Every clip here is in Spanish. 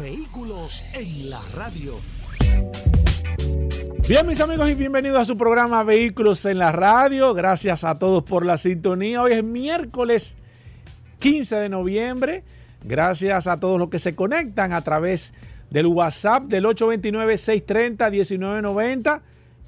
Vehículos en la radio. Bien, mis amigos, y bienvenidos a su programa Vehículos en la Radio. Gracias a todos por la sintonía. Hoy es miércoles 15 de noviembre. Gracias a todos los que se conectan a través del WhatsApp del 829-630-1990.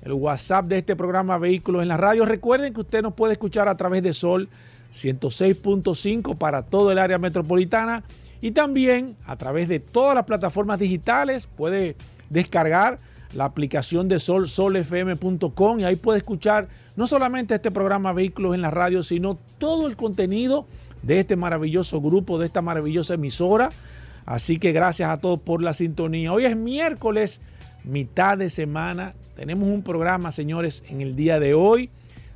El WhatsApp de este programa Vehículos en la Radio. Recuerden que usted nos puede escuchar a través de Sol 106.5 para todo el área metropolitana y también a través de todas las plataformas digitales puede descargar la aplicación de Sol, solfm.com y ahí puede escuchar no solamente este programa Vehículos en la Radio, sino todo el contenido de este maravilloso grupo, de esta maravillosa emisora. Así que gracias a todos por la sintonía. Hoy es miércoles, mitad de semana. Tenemos un programa, señores, en el día de hoy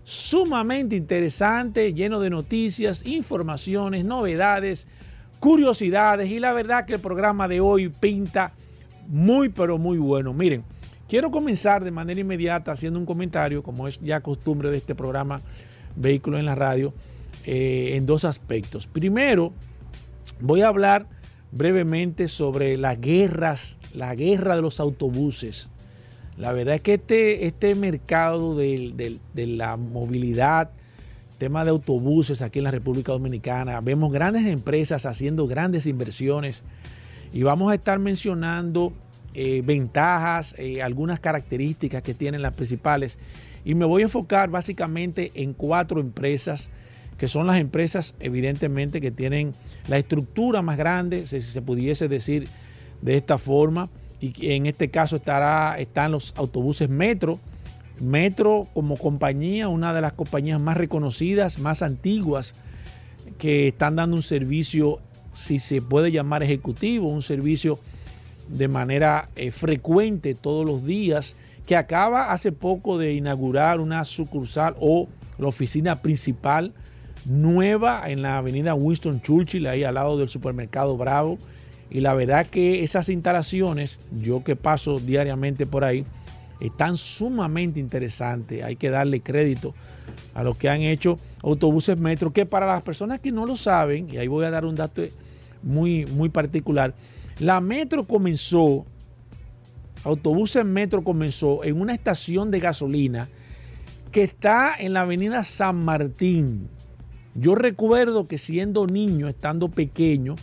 sumamente interesante, lleno de noticias, informaciones, novedades, curiosidades y la verdad que el programa de hoy pinta muy pero muy bueno. Miren, Quiero comenzar de manera inmediata haciendo un comentario, como es ya costumbre de este programa Vehículos en la Radio, eh, en dos aspectos. Primero, voy a hablar brevemente sobre las guerras, la guerra de los autobuses. La verdad es que este, este mercado de, de la movilidad, tema de autobuses aquí en la República Dominicana, vemos grandes empresas haciendo grandes inversiones y vamos a estar mencionando eh, ventajas, eh, algunas características que tienen las principales. Y me voy a enfocar básicamente en cuatro empresas, que son las empresas evidentemente que tienen la estructura más grande, si se pudiese decir de esta forma. Y en este caso estará, están los autobuses Metro. Metro como compañía, una de las compañías más reconocidas, más antiguas, que están dando un servicio, si se puede llamar ejecutivo, un servicio de manera eh, frecuente todos los días, que acaba hace poco de inaugurar una sucursal o la oficina principal nueva en la avenida Winston Churchill, ahí al lado del supermercado Bravo. Y la verdad que esas instalaciones, yo que paso diariamente por ahí, están sumamente interesantes. Hay que darle crédito a los que han hecho autobuses metro, que para las personas que no lo saben, y ahí voy a dar un dato muy, muy particular, la metro comenzó, autobuses metro comenzó en una estación de gasolina que está en la avenida San Martín. Yo recuerdo que siendo niño, estando pequeño,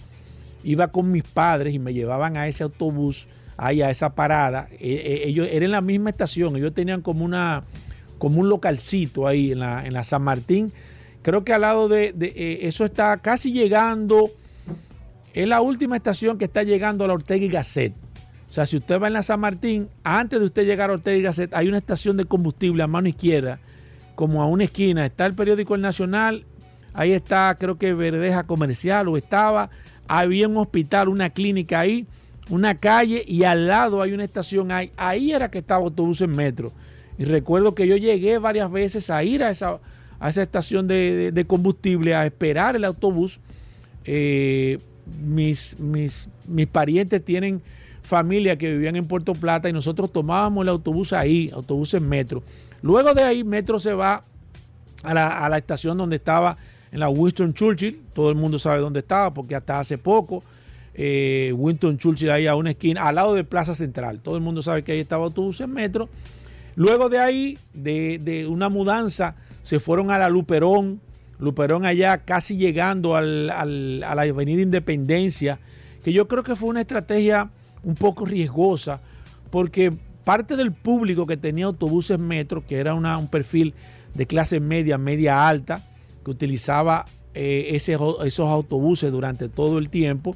iba con mis padres y me llevaban a ese autobús, ahí a esa parada. E, e, ellos eran en la misma estación, ellos tenían como una como un localcito ahí en la, en la San Martín. Creo que al lado de, eh, eso está casi llegando es la última estación que está llegando a la Ortega y Gasset. O sea, si usted va en la San Martín, antes de usted llegar a Ortega y Gasset, hay una estación de combustible a mano izquierda, como a una esquina. Está el periódico El Nacional, ahí está, creo que Verdeja Comercial o estaba. Había un hospital, una clínica ahí, una calle y al lado hay una estación ahí. Ahí era que estaba autobús en metro. Y recuerdo que yo llegué varias veces a ir a esa, a esa estación de, combustible a esperar el autobús. Eh, mis, mis, mis parientes tienen familia que vivían en Puerto Plata y nosotros tomábamos el autobús ahí, autobús en metro. Luego de ahí, metro se va a la, estación donde estaba en la Winston Churchill. Todo el mundo sabe dónde estaba porque hasta hace poco eh, Churchill ahí a una esquina, al lado de Plaza Central. Todo el mundo sabe que ahí estaba autobús en metro. Luego de ahí, de, una mudanza, se fueron a la Luperón Luperón allá casi llegando al, a la Avenida Independencia, que yo creo que fue una estrategia un poco riesgosa, porque parte del público que tenía autobuses metro, que era un perfil de clase media, media alta, que utilizaba eh, esos autobuses durante todo el tiempo,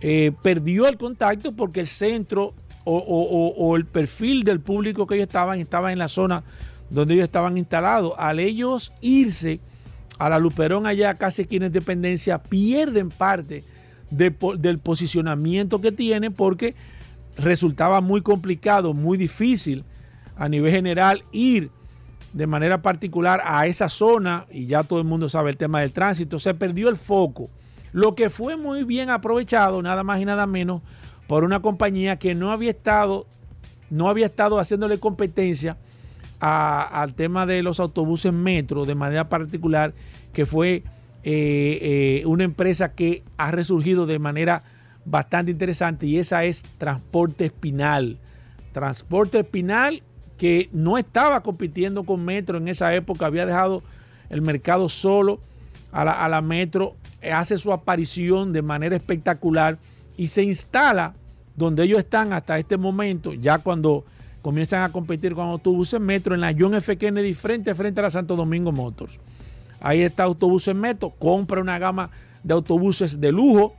eh, perdió el contacto porque el centro o, el perfil del público que ellos estaban estaba en la zona donde ellos estaban instalados. Al ellos irse, a la Luperón allá, casi aquí en Independencia, pierden parte del posicionamiento que tiene porque resultaba muy complicado, muy difícil a nivel general ir de manera particular a esa zona y ya todo el mundo sabe el tema del tránsito, se perdió el foco. Lo que fue muy bien aprovechado, nada más y nada menos, por una compañía que no había estado, no había estado haciéndole competencia al tema de los autobuses metro de manera particular, que fue eh, eh, una empresa que ha resurgido de manera bastante interesante y esa es Transporte Espinal. Transporte Espinal que no estaba compitiendo con Metro en esa época, había dejado el mercado solo a la, a la Metro, hace su aparición de manera espectacular y se instala donde ellos están hasta este momento, ya cuando comienzan a competir con autobuses Metro en la John F. Kennedy frente frente a la Santo Domingo Motors. Ahí está Autobuses Metro, compra una gama de autobuses de lujo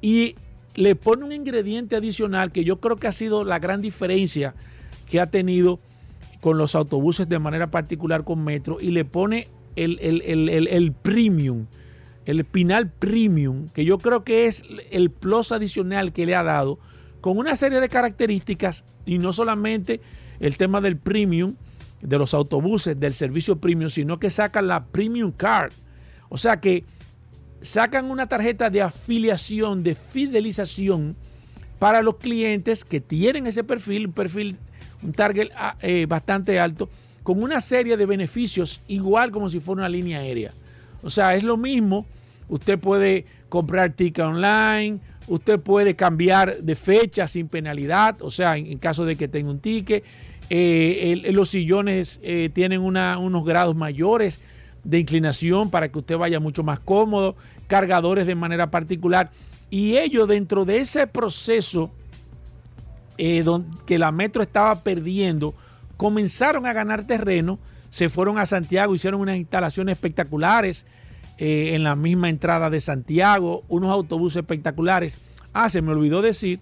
y le pone un ingrediente adicional que yo creo que ha sido la gran diferencia que ha tenido con los autobuses de manera particular con Metro y le pone el, el, premium, el Pinal Premium, que yo creo que es el plus adicional que le ha dado, con una serie de características y no solamente el tema del premium, de los autobuses, del servicio premium, sino que sacan la Premium Card. O sea que sacan una tarjeta de afiliación, de fidelización para los clientes que tienen ese perfil, un perfil, un target ah, eh, bastante alto, con una serie de beneficios igual como si fuera una línea aérea. O sea, es lo mismo. Usted puede comprar ticket online, usted puede cambiar de fecha sin penalidad, o sea, en, caso de que tenga un ticket. Eh, los sillones eh, tienen unos grados mayores de inclinación para que usted vaya mucho más cómodo, cargadores de manera particular. Y ellos dentro de ese proceso eh, que la metro estaba perdiendo, comenzaron a ganar terreno, se fueron a Santiago, hicieron unas instalaciones espectaculares eh, en la misma entrada de Santiago, unos autobuses espectaculares. Ah, se me olvidó decir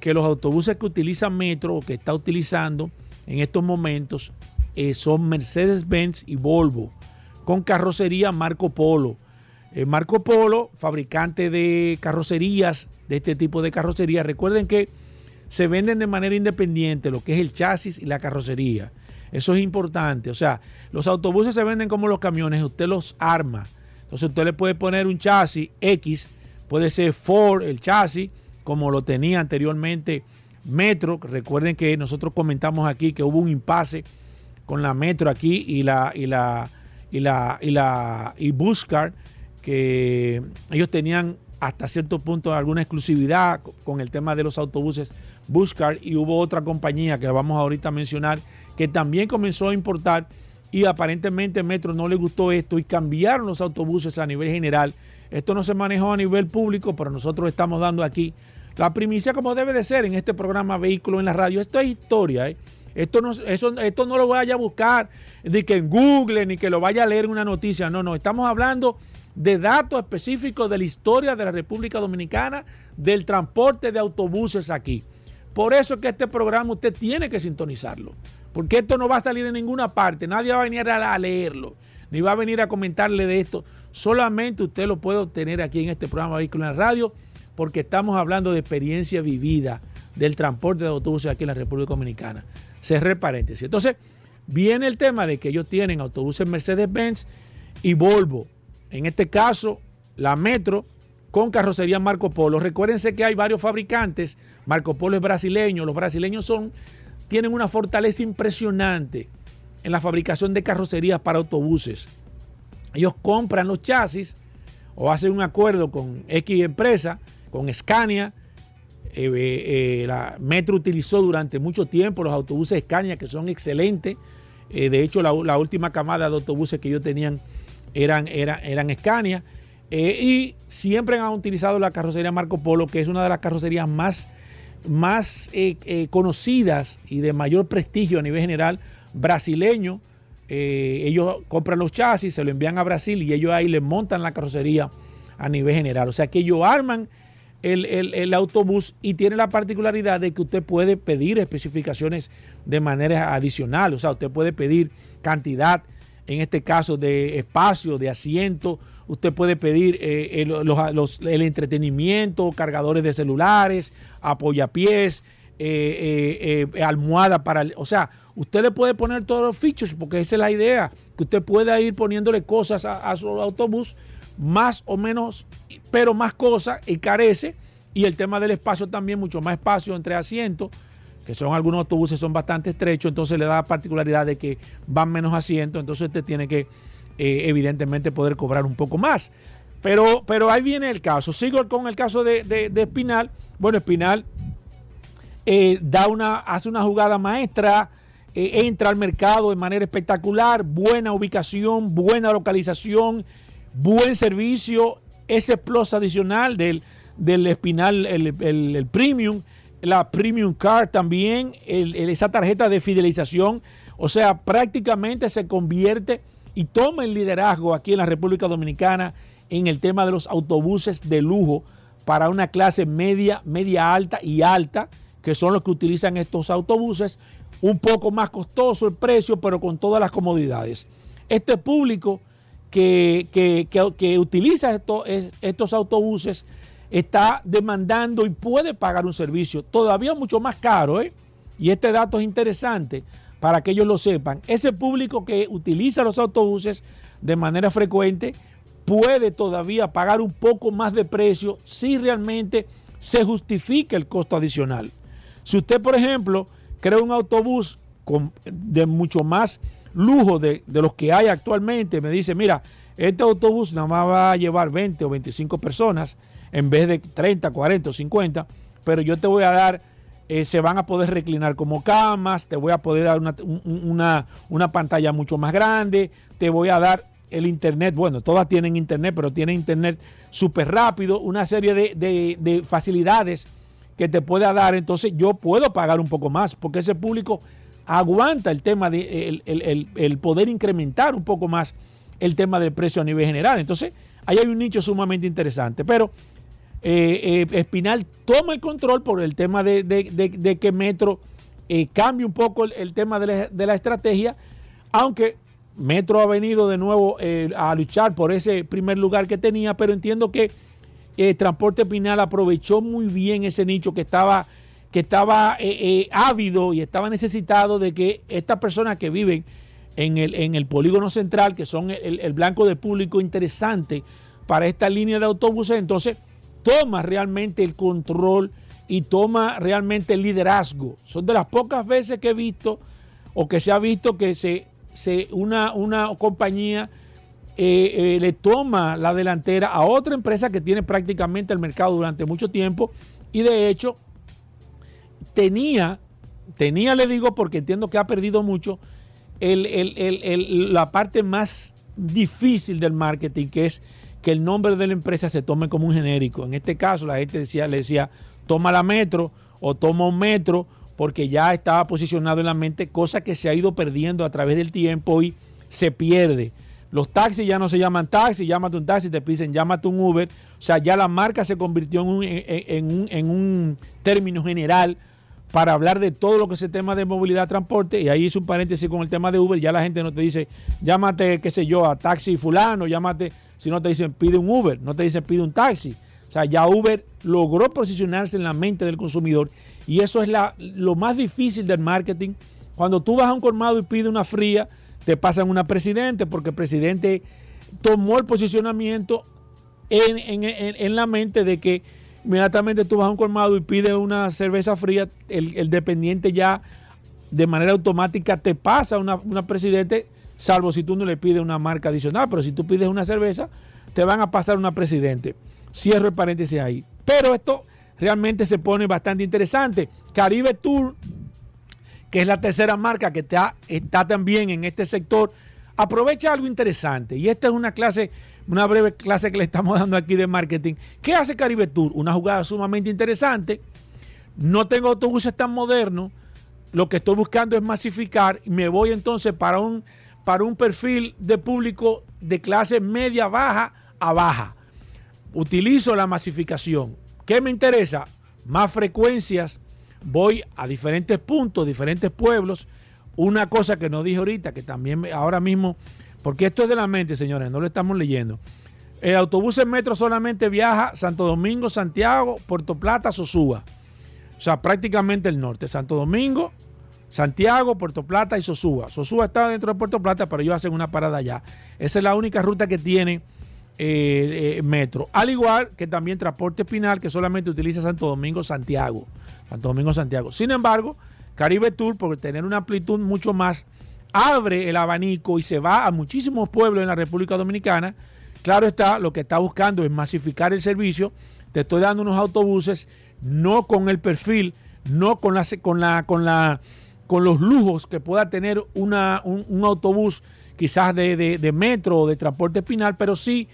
que los autobuses que utiliza Metro o que está utilizando en estos momentos eh, son Mercedes-Benz y Volvo con carrocería Marco Polo. Eh, Marco Polo, fabricante de carrocerías, de este tipo de carrocerías, recuerden que se venden de manera independiente lo que es el chasis y la carrocería. Eso es importante. O sea, los autobuses se venden como los camiones, usted los arma. Entonces usted le puede poner un chasis X, puede ser Ford, el chasis, como lo tenía anteriormente Metro. Recuerden que nosotros comentamos aquí que hubo un impasse con la Metro aquí y la, y la y la y la y Buscar que ellos tenían hasta cierto punto alguna exclusividad con el tema de los autobuses Buscar y hubo otra compañía que vamos ahorita a mencionar que también comenzó a importar y aparentemente Metro no le gustó esto y cambiaron los autobuses a nivel general. Esto no se manejó a nivel público, pero nosotros estamos dando aquí la primicia como debe de ser en este programa Vehículo en la Radio. Esto es historia, ¿eh? Esto no, eso, esto no lo vaya a buscar ni que en Google ni que lo vaya a leer en una noticia. No, no, estamos hablando de datos específicos de la historia de la República Dominicana, del transporte de autobuses aquí. Por eso es que este programa usted tiene que sintonizarlo, porque esto no va a salir en ninguna parte, nadie va a venir a, leerlo, ni va a venir a comentarle de esto, solamente usted lo puede obtener aquí en este programa Vehículo en la Radio, porque estamos hablando de experiencia vivida del transporte de autobuses aquí en la República Dominicana. Cerré paréntesis. Entonces, viene el tema de que ellos tienen autobuses Mercedes-Benz y Volvo. En este caso, la Metro con carrocería Marco Polo. Recuérdense que hay varios fabricantes. Marco Polo es brasileño. Los brasileños son, tienen una fortaleza impresionante en la fabricación de carrocerías para autobuses. Ellos compran los chasis o hacen un acuerdo con X empresa, con Scania, eh, eh, la Metro utilizó durante mucho tiempo los autobuses Scania, que son excelentes. Eh, de hecho, la, última camada de autobuses que ellos tenían eran, eran, eran Scania. y siempre han utilizado la carrocería Marco Polo, que es una de las carrocerías más, más conocidas y de mayor prestigio a nivel general brasileño. ellos compran los chasis, se lo envían a Brasil y ellos ahí le montan la carrocería a nivel general. O sea que ellos arman el, autobús y tiene la particularidad de que usted puede pedir especificaciones de manera adicional, o sea, usted puede pedir cantidad, en este caso, de espacio, de asiento, usted puede pedir eh, el, los- entretenimiento, cargadores de celulares, apoyapiés, eh, eh, eh, almohada para... el- o sea, usted le puede poner todos los features porque esa es la idea, que usted pueda ir poniéndole cosas a, a su autobús más o menos, pero más cosas y carece. Y el tema del espacio también, mucho más espacio entre asientos, que son algunos autobuses son bastante estrechos, entonces le da la particularidad de que van menos asientos, entonces usted tiene que eh, evidentemente poder cobrar un poco más. Pero, pero ahí viene el caso. Sigo con el caso de, de- Espinal. Bueno, Espinal eh, da una, hace una jugada maestra, eh, entra al mercado de manera espectacular, buena ubicación, buena localización, buen servicio, ese plus adicional del, del Espinal, el, el- Premium, la Premium Card también, el- esa tarjeta de fidelización, o sea, prácticamente se convierte y toma el liderazgo aquí en la República Dominicana en el tema de los autobuses de lujo para una clase media, media alta y alta, que son los que utilizan estos autobuses. Un poco más costoso el precio, pero con todas las comodidades. Este público que, que- que- que utiliza esto- es- estos autobuses está demandando y puede pagar un servicio todavía mucho más caro, ¿eh? Y este dato es interesante para que ellos lo sepan. Ese público que utiliza los autobuses de manera frecuente puede todavía pagar un poco más de precio si realmente se justifica el costo adicional. Si usted, por ejemplo, crea un autobús con, de mucho más lujo de, de los que hay actualmente, me dice, mira, este autobús nada más va a llevar 20 o 25 personas en vez de 30, 40 o 50, pero yo te voy a dar, eh, se van a poder reclinar como camas, te voy a poder dar una, un- una- una pantalla mucho más grande, te voy a dar el internet, bueno, todas tienen internet, pero tienen internet súper rápido, una serie de, de- de facilidades que te pueda dar, entonces yo puedo pagar un poco más, porque ese público aguanta el tema de el- el- el poder incrementar un poco más el tema del precio a nivel general. Entonces, ahí hay un nicho sumamente interesante. Pero eh, eh, Espinal toma el control por el tema de, de- de- que Metro eh, cambie un poco el, tema de la, de la estrategia, aunque Metro ha venido de nuevo a luchar por ese primer lugar que tenía, pero entiendo que Transporte Espinal aprovechó muy bien ese nicho que estaba, que estaba ávido y estaba necesitado de que estas personas que viven en el, en el polígono central, que son el, el blanco de público interesante para esta línea de autobuses, entonces toma realmente el control y toma realmente el liderazgo. Son de las pocas veces que he visto o que se ha visto que se, se una, una compañía eh, eh, le toma la delantera a otra empresa que tiene prácticamente el mercado durante mucho tiempo y de hecho tenía, tenía le digo porque entiendo que ha perdido mucho, el- el- el- la parte más difícil del marketing, que es que el nombre de la empresa se tome como un genérico. En este caso, la gente decía, le decía, toma la metro o toma un metro, porque ya estaba posicionado en la mente, cosa que se ha ido perdiendo a través del tiempo y se pierde. Los taxis ya no se llaman taxis, llámate un taxi, te piden llámate un Uber. O sea, ya la marca se convirtió en un término general para hablar de todo lo que es el tema de movilidad, transporte, y ahí hice un paréntesis con el tema de Uber, ya la gente no te dice, llámate, qué sé yo, a taxi fulano, llámate, si no te dicen pide un Uber, no te dicen pide un taxi. O sea, ya Uber logró posicionarse en la mente del consumidor y eso es la, lo más difícil del marketing. Cuando tú vas a un colmado y pides una fría, te pasan una presidente porque el presidente tomó el posicionamiento en, en- en- en la mente de que inmediatamente tú vas a un colmado y pides una cerveza fría, el, el dependiente ya de manera automática te pasa una, una presidente, salvo si tú no le pides una marca adicional, pero si tú pides una cerveza, te van a pasar una presidente. Cierro el paréntesis ahí. Pero esto realmente se pone bastante interesante. Caribe Tour, que es la tercera marca que está, está también en este sector, aprovecha algo interesante. Y esta es una clase, una breve clase que le estamos dando aquí de marketing. ¿Qué hace Caribe Tour? Una jugada sumamente interesante. No tengo autobuses tan modernos. Lo que estoy buscando es masificar y me voy entonces para un, para un perfil de público de clase media baja a baja. Utilizo la masificación. ¿Qué me interesa? Más frecuencias. Voy a diferentes puntos, diferentes pueblos. Una cosa que no dije ahorita, que también ahora mismo, porque esto es de la mente, señores, no lo estamos leyendo. El autobús en metro solamente viaja Santo Domingo, Santiago, Puerto Plata, Sosúa. O sea, prácticamente el norte. Santo Domingo, Santiago, Puerto Plata y Sosúa. Sosúa está dentro de Puerto Plata, pero ellos hacen una parada allá. Esa es la única ruta que tiene eh, eh, metro. Al igual que también Transporte Espinal, que solamente utiliza Santo Domingo, Santiago. Santo Domingo, Santiago. Sin embargo, Caribe Tour, por tener una amplitud mucho más, abre el abanico y se va a muchísimos pueblos en la República Dominicana Claro está, lo que está buscando es masificar el servicio. Te estoy dando unos autobuses, no con el perfil, no con la, con la, con la, con los lujos que pueda tener una, un, autobús quizás de, metro o de transporte espinal, pero sí,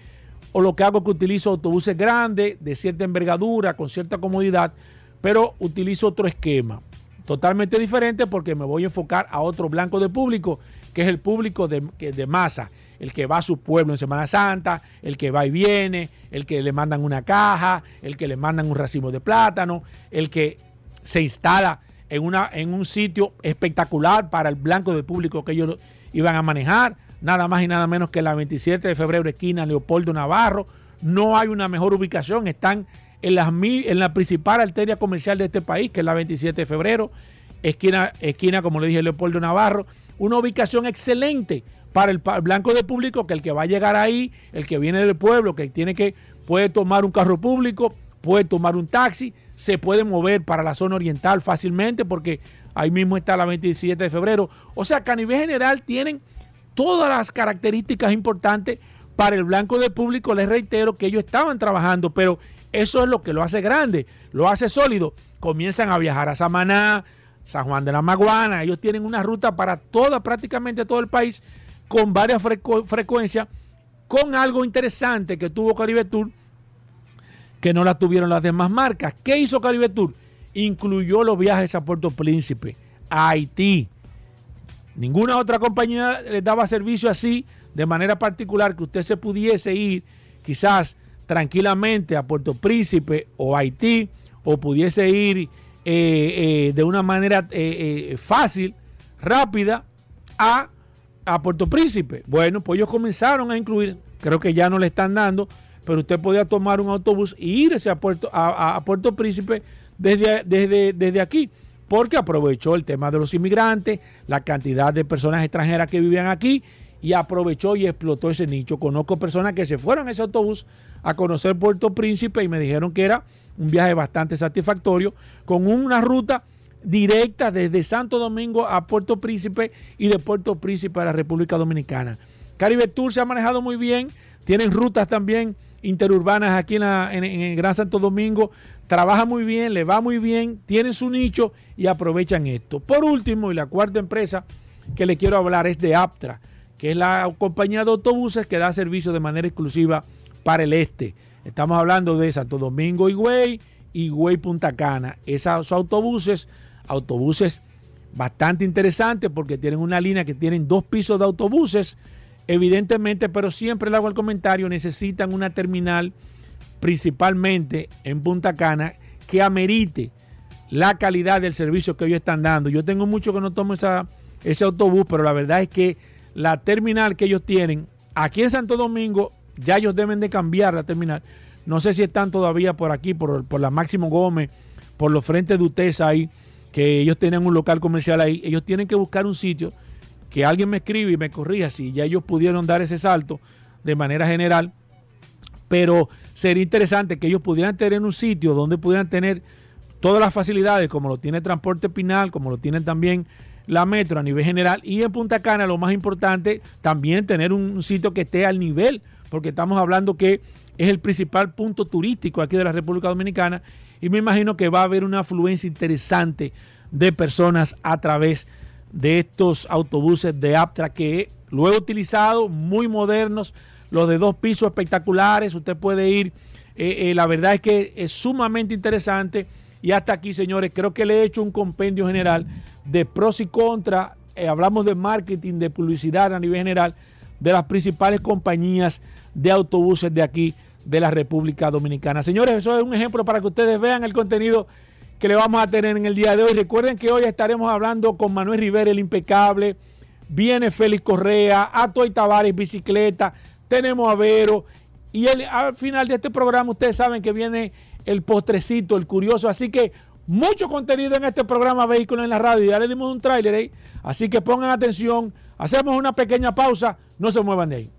o lo que hago es que utilizo autobuses grandes, de cierta envergadura, con cierta comodidad, pero utilizo otro esquema, totalmente diferente porque me voy a enfocar a otro blanco de público, que es el público de, de masa el que va a su pueblo en Semana Santa, el que va y viene, el que le mandan una caja, el que le mandan un racimo de plátano, el que se instala en, una, en un sitio espectacular para el blanco de público que ellos iban a manejar, nada más y nada menos que la 27 de febrero, esquina Leopoldo Navarro. No hay una mejor ubicación, están en, las, en la principal arteria comercial de este país, que es la 27 de febrero, esquina, esquina como le dije, Leopoldo Navarro. Una ubicación excelente para el blanco de público que el que va a llegar ahí, el que viene del pueblo, que tiene que, puede tomar un carro público, puede tomar un taxi, se puede mover para la zona oriental fácilmente porque ahí mismo está la 27 de febrero. O sea que a nivel general tienen todas las características importantes para el blanco de público. Les reitero que ellos estaban trabajando, pero eso es lo que lo hace grande, lo hace sólido. Comienzan a viajar a Samaná, San Juan de la Maguana, ellos tienen una ruta para toda, prácticamente todo el país con varias frecuencias, con algo interesante que tuvo Caribe Tour, que no la tuvieron las demás marcas. ¿Qué hizo Caribe Tour? Incluyó los viajes a Puerto Príncipe, a Haití. Ninguna otra compañía les daba servicio así, de manera particular, que usted se pudiese ir quizás tranquilamente a Puerto Príncipe o Haití, o pudiese ir eh, eh, de una manera eh, fácil, rápida, a a Puerto Príncipe. Bueno, pues ellos comenzaron a incluir, creo que ya no le están dando, pero usted podía tomar un autobús e irse a Puerto, a, Puerto Príncipe desde, desde, desde aquí, porque aprovechó el tema de los inmigrantes, la cantidad de personas extranjeras que vivían aquí y aprovechó y explotó ese nicho. Conozco personas que se fueron a ese autobús a conocer Puerto Príncipe y me dijeron que era un viaje bastante satisfactorio con una ruta directa desde Santo Domingo a Puerto Príncipe y de Puerto Príncipe a la República Dominicana. Caribe Tour se ha manejado muy bien, tienen rutas también interurbanas aquí en, el Gran Santo Domingo, trabaja muy bien, le va muy bien, tienen su nicho y aprovechan esto. Por último, y la cuarta empresa que le quiero hablar es de Aptra, que es la compañía de autobuses que da servicio de manera exclusiva para el este. Estamos hablando de Santo Domingo, Higüey, Higüey, Punta Cana. Esos autobuses autobuses bastante interesantes porque tienen una línea que tienen dos pisos de autobuses, evidentemente, pero siempre le hago el comentario, necesitan una terminal principalmente en Punta Cana que amerite la calidad del servicio que ellos están dando. Yo tengo mucho que no tomo esa, ese autobús, pero la verdad es que la terminal que ellos tienen aquí en Santo Domingo, ya ellos deben de cambiar la terminal. No sé si están todavía por aquí, por, por la Máximo Gómez, por los frentes de ustedes ahí que ellos tienen un local comercial ahí, ellos tienen que buscar un sitio que alguien me escribe y me corrija si ya ellos pudieron dar ese salto de manera general, pero sería interesante que ellos pudieran tener un sitio donde pudieran tener todas las facilidades, como lo tiene Transporte Pinal, como lo tiene también la Metro a nivel general, y en Punta Cana, lo más importante, también tener un sitio que esté al nivel, porque estamos hablando que es el principal punto turístico aquí de la República Dominicana y me imagino que va a haber una afluencia interesante de personas a través de estos autobuses de Aptra que lo he utilizado, muy modernos, los de dos pisos espectaculares, usted puede ir, eh, eh, la verdad es que es sumamente interesante y hasta aquí señores, creo que le he hecho un compendio general de pros y contras, eh, hablamos de marketing, de publicidad a nivel general, de las principales compañías de autobuses de aquí de la República Dominicana. Señores, eso es un ejemplo para que ustedes vean el contenido que le vamos a tener en el día de hoy. Recuerden que hoy estaremos hablando con Manuel Rivera, el impecable. Viene Félix Correa, Atoy Tavares, bicicleta. Tenemos a Vero Y el- al final de este programa ustedes saben que viene el postrecito, el curioso. Así que mucho contenido en este programa Vehículos en la Radio. Ya le dimos un tráiler ahí. Así que pongan atención. Hacemos una pequeña pausa. No se muevan de ahí.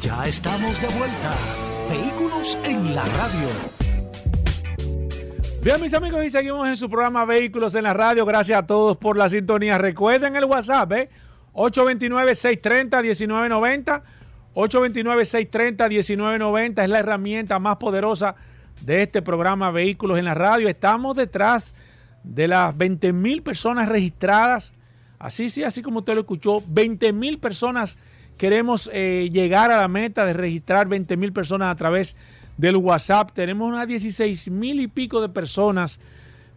Ya estamos de vuelta. Vehículos en la radio. Bien, mis amigos, y seguimos en su programa Vehículos en la Radio. Gracias a todos por la sintonía. Recuerden el WhatsApp, ¿eh? 829-630-1990. 829-630-1990 es la herramienta más poderosa de este programa Vehículos en la Radio. Estamos detrás de las 20 mil personas registradas. Así, sí, así como usted lo escuchó, 20 mil personas queremos eh, llegar a la meta de registrar 20 mil personas a través del WhatsApp. Tenemos unas 16 mil y pico de personas.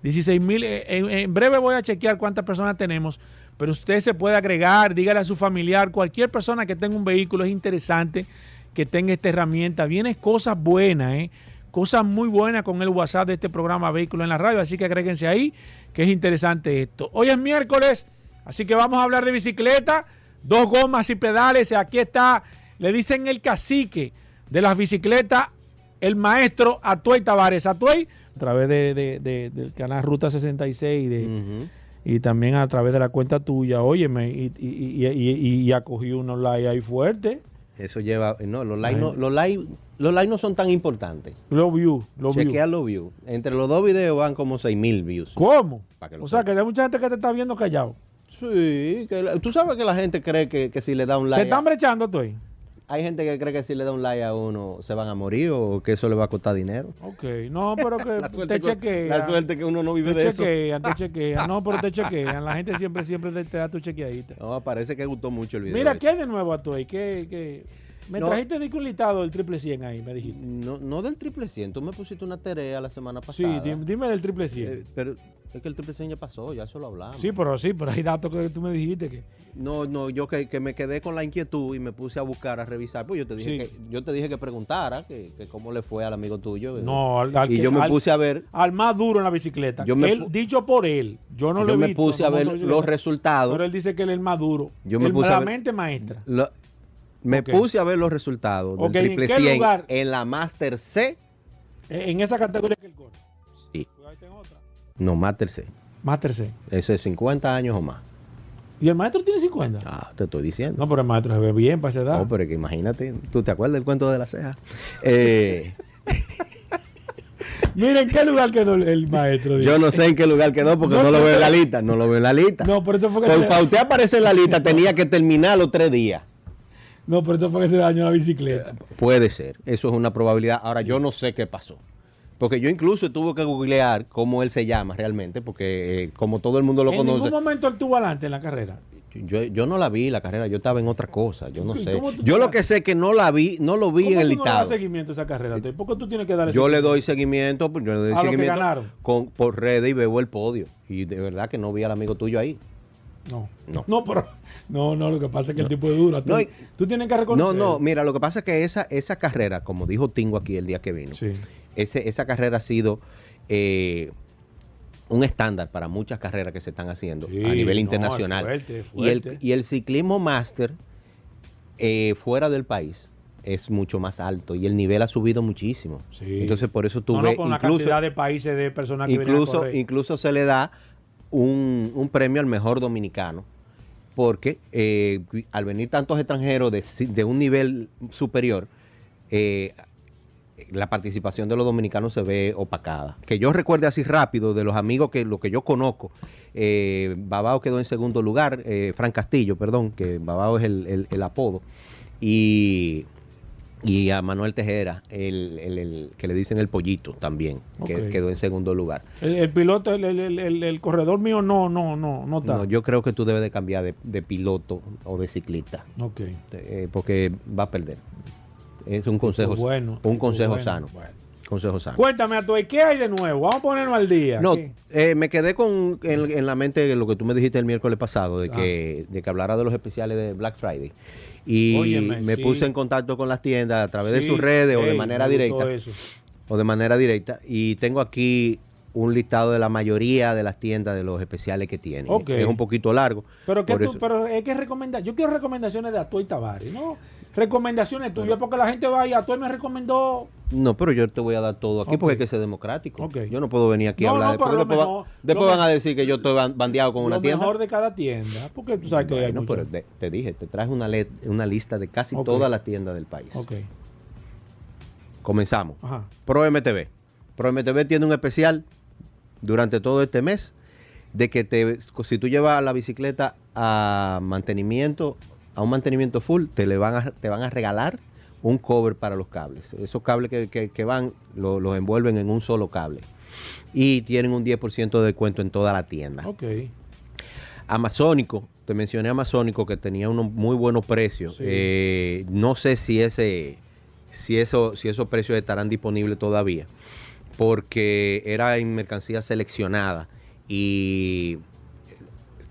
16 mil. eh, en, breve voy a chequear cuántas personas tenemos. Pero usted se puede agregar, dígale a su familiar, cualquier persona que tenga un vehículo, es interesante que tenga esta herramienta. Vienen cosas buenas, ¿eh? cosas muy buenas con el WhatsApp de este programa Vehículos en la Radio. Así que agréguense ahí, que es interesante esto. Hoy es miércoles, así que vamos a hablar de bicicleta, dos gomas y pedales. Aquí está, le dicen el cacique de las bicicletas, el maestro Atuey Tavares. Atuey, a través de, de- de- del canal Ruta 66 de, Ujú. y también a través de la cuenta tuya, óyeme, y, y, y, y, y- y acogí unos likes ahí fuerte. Eso lleva. No, los likes no, los likes, los likes no son tan importantes. Los views, los views. Chequea los views. Entre los dos videos van como 6000 views. ¿Cómo? Que O sea, que hay mucha gente que te está viendo callado. Sí, que la- tú sabes que la gente cree que, que si le da un Te like. están brechando tú ahí. Hay gente que cree que si le da un like a uno se van a morir o que eso le va a costar dinero. Ok, no, pero que La te chequean. la suerte que uno no vive Te de eso. chequean, te chequean. No, pero te chequean. La gente siempre, siempre te, te da tu chequeadita. No, parece que gustó mucho el video. Mira. ¿qué hay de nuevo a tú ahí? ¿Qué, qué? Me No. trajiste de listado del triple 100 ahí, me dijiste. No, no del triple 100. Tú me pusiste una tarea la semana Sí, pasada. dime, dime del triple 100. Eh, pero es que el triple 100 ya pasó, ya eso lo hablamos. sí, pero sí, pero hay datos que tú me dijiste que... No, no, yo que, que me quedé con la inquietud y me puse a buscar, a revisar. Pues yo te dije, Sí. que, yo te dije que preguntara que, que cómo le fue al amigo tuyo. No, al, al y que- yo me al- puse a ver, al más duro en la bicicleta. Yo me Él- dicho por él, yo no lo yo he me visto, puse a ver los resultados. Pero él dice que él es el más duro. Yo me El- puse a ver- mente maestra. Lo- me puse a ver los resultados del ¿en triple qué 100 lugar? en la Master C. Eh, En esa categoría que él corre. Sí. Otra. No, Master C. Master C. Eso es 50 años o más. ¿Y el maestro tiene 50? Ah, te estoy diciendo. No, pero el maestro se ve bien para esa edad. No, pero que imagínate, ¿tú te acuerdas del cuento de la ceja? Eh, Mira, ¿en qué lugar quedó el, el maestro? yo no sé en qué lugar quedó porque No, no, lo veo en la lista. No lo veo en la lista. No, por eso fue que Por, se, para usted aparecer en la lista tenía que terminar los tres días. No, por eso fue que se dañó la bicicleta. Puede ser, eso es una probabilidad. Ahora yo no sé qué pasó. Porque yo incluso tuve que googlear cómo él se llama realmente, porque eh, como todo el mundo lo en conoce, ningún momento él tuvo adelante en la carrera. yo, yo no la vi la carrera, yo estaba en otra cosa, yo no ¿Y sé. Yo lo que sé es que no la vi, no lo vi ¿Cómo en el tú no le listado. seguimiento a esa carrera? ¿Por qué tú tienes que darle Yo le seguimiento? doy seguimiento, pues, yo le doy A lo que seguimiento ganaron. con, por redes y veo el podio. Y de verdad que no vi al amigo tuyo ahí. No. No. No, pero. No, no, lo que pasa es que el tipo es duro. Tú, No, y- tú tienes que No, reconocer. no, mira, lo que pasa es que esa, esa carrera, como dijo Tingo aquí el día que vino, Sí. ese, esa carrera ha sido eh, un estándar para muchas carreras que se están haciendo Sí, a nivel no, internacional. es fuerte, es Y, el, fuerte. y el ciclismo máster eh, fuera del país es mucho más alto y el nivel ha subido muchísimo. Sí. Entonces por eso tú No, no, con la incluso, cantidad de países de personas que a incluso, correr. incluso se le da un, un premio al mejor dominicano porque eh, al venir tantos extranjeros de, un nivel superior, eh, la participación de los dominicanos se ve opacada. Que yo recuerde así rápido de los amigos que lo que yo conozco, eh, Babao quedó en segundo lugar, eh, Fran Castillo, perdón, que Babao es el apodo, y, y a Manuel Tejera, el, el- el que le dicen el pollito también, que quedó en segundo lugar. El, el piloto, el, corredor mío no, no, no, no está. No, yo creo que tú debes de cambiar de, de piloto o de ciclista, Ok. eh, porque va a perder. Es un consejo, Tipo bueno, un tipo consejo bueno. sano. Bueno. Consejo sano. Cuéntame, a ¿qué hay de nuevo? Vamos a ponernos al día. No, eh, me quedé con en, en la mente lo que tú me dijiste el miércoles pasado, de Ah. que, de que hablara de los especiales de Black Friday. Y Óyeme, me sí. puse en contacto con las tiendas a través de sus redes o de manera directa. eso. O de manera directa. Y tengo aquí un listado de la mayoría de las tiendas de los especiales que tienen. Ok. Es un poquito largo. Pero, ¿qué por tú, pero es que recomendar. Yo quiero recomendaciones de Atuay Tavares, ¿no? Recomendaciones tuyas, porque la gente va y a tú me recomendó. No, pero yo te voy a dar todo aquí porque hay que ser democrático. Ok. Yo no puedo venir aquí a hablar. no, después lo después, va- mejor- después lo van a decir que yo estoy ban- bandeado con una lo tienda. mejor de cada tienda, porque tú sabes que hay Bueno, mucho. pero te, te dije, te traje una, lista de casi todas las tiendas del país. Ok, Comenzamos. ajá. Pro MTV. Pro MTV tiene un especial durante todo este mes de que te, si tú llevas la bicicleta a mantenimiento, a un mantenimiento full, te, le van, a, te van a regalar un cover para los cables. Esos cables que, que- que van lo- los envuelven en un solo cable. Y tienen un 10% de descuento en toda la tienda. Ok. Amazónico, te mencioné Amazónico que tenía unos muy buenos precios. Sí. Eh, no sé si ese, si eso, si esos precios estarán disponibles todavía, porque era en mercancía seleccionada y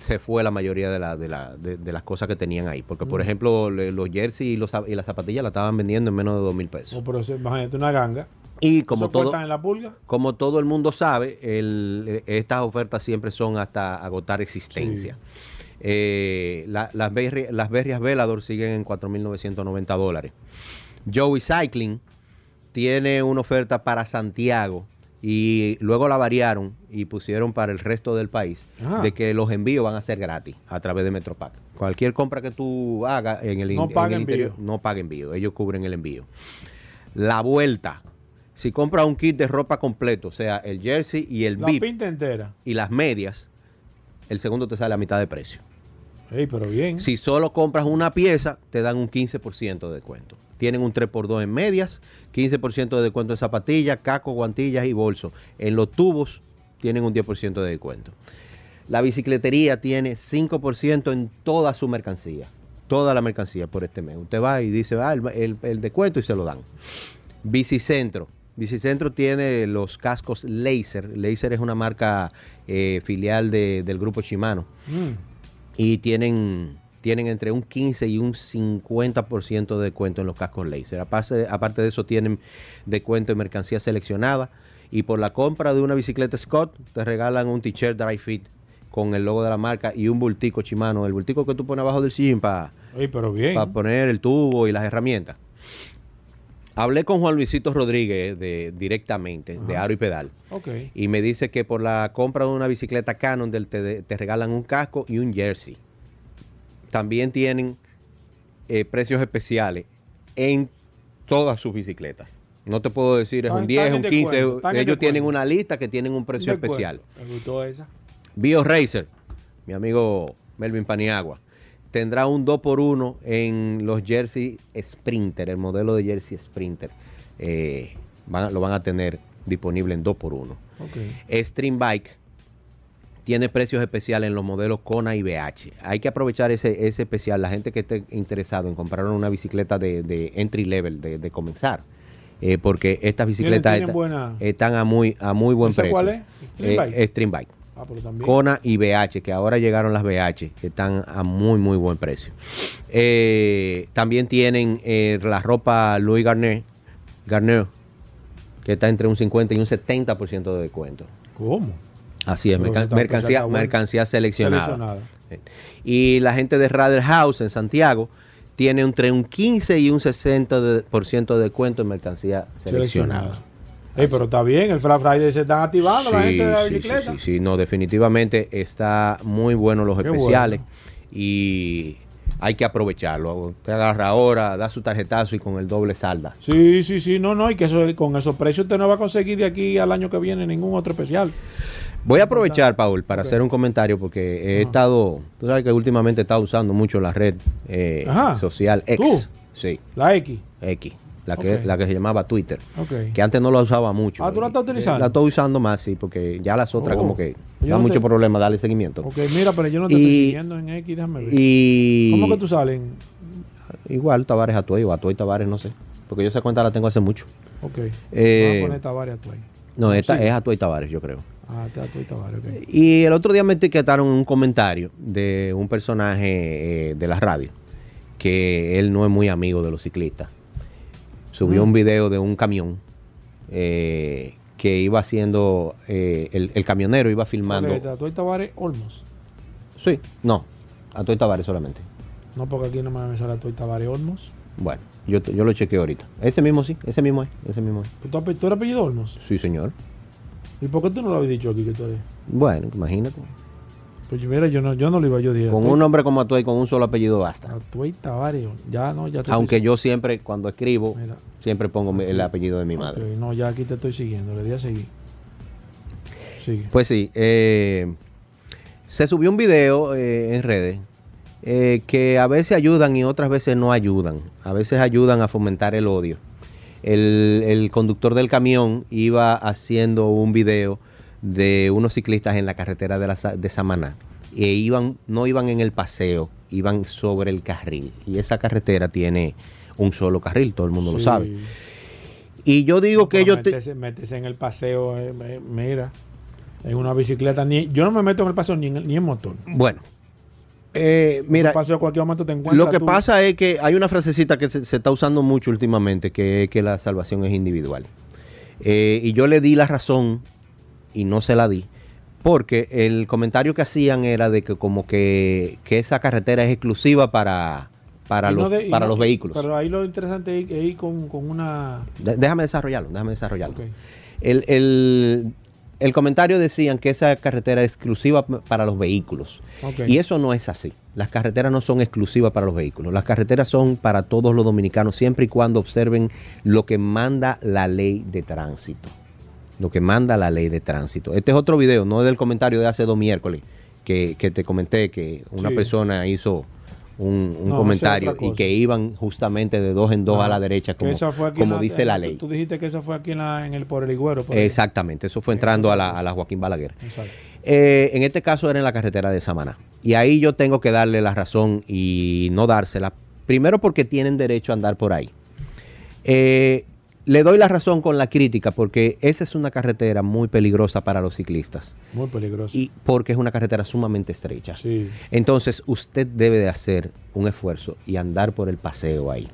se fue la mayoría de, la- de, la- de- de las cosas que tenían ahí. Porque, por Mm. ejemplo, le- los jerseys y, los, y las zapatillas la estaban vendiendo en menos de dos mil pesos. Pero eso, imagínate una ganga. Y como ¿Eso todo, en la pulga? como todo el mundo sabe, el- estas ofertas siempre son hasta agotar existencia. Eh, la- las, berri- las berrias Velador siguen en 4.990 dólares. Joey Cycling tiene una oferta para Santiago y luego la variaron y pusieron para el resto del país Ajá. de que los envíos van a ser gratis a través de Metropack. Cualquier compra que tú hagas en el, in- No en paga el interior envío. no paga envío, ellos cubren el envío. La vuelta. Si compras un kit de ropa completo, o sea, el jersey y el La pinta entera. y las medias, el segundo te sale a mitad de precio. Ey, pero bien. Si solo compras una pieza, te dan un 15% de descuento. Tienen un 3x2 en medias, 15% de descuento en zapatillas, caco, guantillas y bolso. En los tubos tienen un 10% de descuento. La bicicletería tiene 5% en toda su mercancía. Toda la mercancía por este mes. Usted va y dice, ah, el, el- el descuento y se lo dan. Bicicentro. Bicicentro tiene los cascos Laser. Laser es una marca eh, filial de- del grupo Shimano Mm. y tienen, tienen entre un 15 y un 50% de descuento en los cascos laser. Aparte, de eso, tienen descuento en mercancía seleccionada y por la compra de una bicicleta Scott te regalan un t-shirt Dry Fit con el logo de la marca y un bultico chimano, el bultico que tú pones abajo del sillín para bien. poner el tubo y las herramientas. Hablé con Juan Luisito Rodríguez de, directamente, de Aro y Pedal. Ok. Y me dice que por la compra de una bicicleta Canon del- te, te regalan un casco y un jersey. También tienen eh, precios especiales en todas sus bicicletas. No te puedo decir es un 10, están un en 15. descuento, están en Ellos tienen una lista que tienen un precio especial. Me gustó esa. BioRacer, mi amigo Melvin Paniagua, tendrá un 2x1 en los jersey Sprinter, el modelo de jersey Sprinter. Eh, van- lo van a tener disponible en 2x1. Ok. Stream Bike tiene precios especiales en los modelos Kona y BH. Hay que aprovechar ese, ese especial. La gente que esté interesado en comprar una bicicleta de, de entry level, de, de comenzar. eh, porque estas bicicletas buena- están a muy, a muy buen ¿Esa precio. cuál es? Stream Eh, Bike. Stream Bike. Ah, pero también. Kona y BH, que ahora llegaron las BH, que están a muy, muy buen precio. Eh, también tienen la ropa Louis Garnet, Garnet, que está entre un 50 y un 70% de descuento. ¿Cómo? Así es, Pero merca- está- pues, mercancía, mercancía seleccionada. Seleccionada. Y la gente de Radar House en Santiago tiene entre un 15 y un 60% de, por ciento de descuento en mercancía seleccionada. Ey, pero está bien, el Black Friday se están activando la Sí, gente de la sí, sí, bicicleta. sí, sí, no, definitivamente está muy bueno los Qué especiales bueno. y hay que aprovecharlo. Usted agarra ahora, da su tarjetazo y con el doble salda. Sí, sí, sí, no, no, y que eso, con esos precios usted no va a conseguir de aquí al año que viene ningún otro especial. Voy a aprovechar, Paul, para hacer un comentario porque he estado, tú sabes que últimamente he estado usando mucho la red eh, social X. ¿Tú? Sí, La X. X, la que, la que se llamaba Twitter. Ok. Que antes no la usaba mucho. Ah, ¿tú la estás Eh, utilizando? La estoy usando más, sí, porque ya las otras Oh. como que Yo da no mucho problema darle seguimiento. Ok, mira, pero yo no te Y- estoy siguiendo en X, déjame ver. Y ¿Cómo que tú sales? igual Tavares Atuey o Atuey Tavares, no sé. Porque yo esa cuenta la tengo hace mucho. Ok. Eh, Vamos a poner Tavares a tu ahí. No, esta sí. es Atuey Tavares, yo creo. Ah, te tu y Tavares, ok. Y el otro día me etiquetaron un comentario de un personaje eh, de la radio que él no es muy amigo de los ciclistas. Subió Mm. un video de un camión eh, que iba haciendo, eh, el, el camionero iba filmando. Ok, Tatu y Tavares Olmos. Sí, no, Atuey Tavares solamente. No, porque aquí no me sale Tatu y Tavares Olmos. Bueno, yo, yo lo chequeo ahorita. Ese mismo sí, ese mismo es, ese mismo es. ¿Tú, tú eres apellido Olmos? Sí, señor. ¿Y por qué tú no lo habías dicho aquí que tú eres? Bueno, imagínate. Pues mira, yo no, yo no lo iba yo dije. Con un nombre como tú y con un solo apellido basta. Atuey Tavares. Ya no, ya te Aunque yo siempre, cuando escribo, Mira. siempre pongo el apellido de mi madre. No, ya aquí te estoy siguiendo. Le di a seguir. Sigue. Pues sí, eh, se subió un video eh, en redes eh, que a veces ayudan y otras veces no ayudan. A veces ayudan a fomentar el odio. El, el conductor del camión iba haciendo un video de unos ciclistas en la carretera de, la de Samaná. E iban, no iban en el paseo, iban sobre el carril. Y esa carretera tiene un solo carril, todo el mundo lo sabe. Y yo digo que ellos... te- métese, métese en el paseo, eh, eh, mira. En una bicicleta. Ni, yo no me meto en el paseo ni en, ni en motor. Bueno, eh, mira, En paseo a cualquier momento te encuentras. Lo que tú- pasa es que hay una frasecita que se, se está usando mucho últimamente, que es que la salvación es individual. Eh, y yo le di la razón y no se la di, porque el comentario que hacían era de que como que, que esa carretera es exclusiva para, para, no los, de- para no- los vehículos. Pero ahí lo interesante es ir con, con una. Déjame desarrollarlo, déjame desarrollarlo. El, el- el comentario decían que esa carretera es exclusiva para los vehículos. Y eso no es así. Las carreteras no son exclusivas para los vehículos. Las carreteras son para todos los dominicanos siempre y cuando observen lo que manda la ley de tránsito. Lo que manda la ley de tránsito. Este es otro video, no es del comentario de hace dos miércoles, que, que te comenté que una Sí. persona hizo un, un No, comentario y que iban justamente de dos en dos Ah, a la derecha, que como, dice la ley. Tú dijiste que esa fue aquí en, la, en el por el Higüero. por. Exactamente, eso fue entrando a la, a la Joaquín Balaguer. Eh, en este caso era en la carretera de Samaná. Y ahí yo tengo que darle la razón y no dársela. Primero porque tienen derecho a andar por ahí. Eh, le doy la razón con la crítica porque esa es una carretera muy peligrosa para los ciclistas. Muy peligroso. Y porque es una carretera sumamente estrecha. Sí. Entonces usted debe de hacer un esfuerzo y andar por el paseo ahí.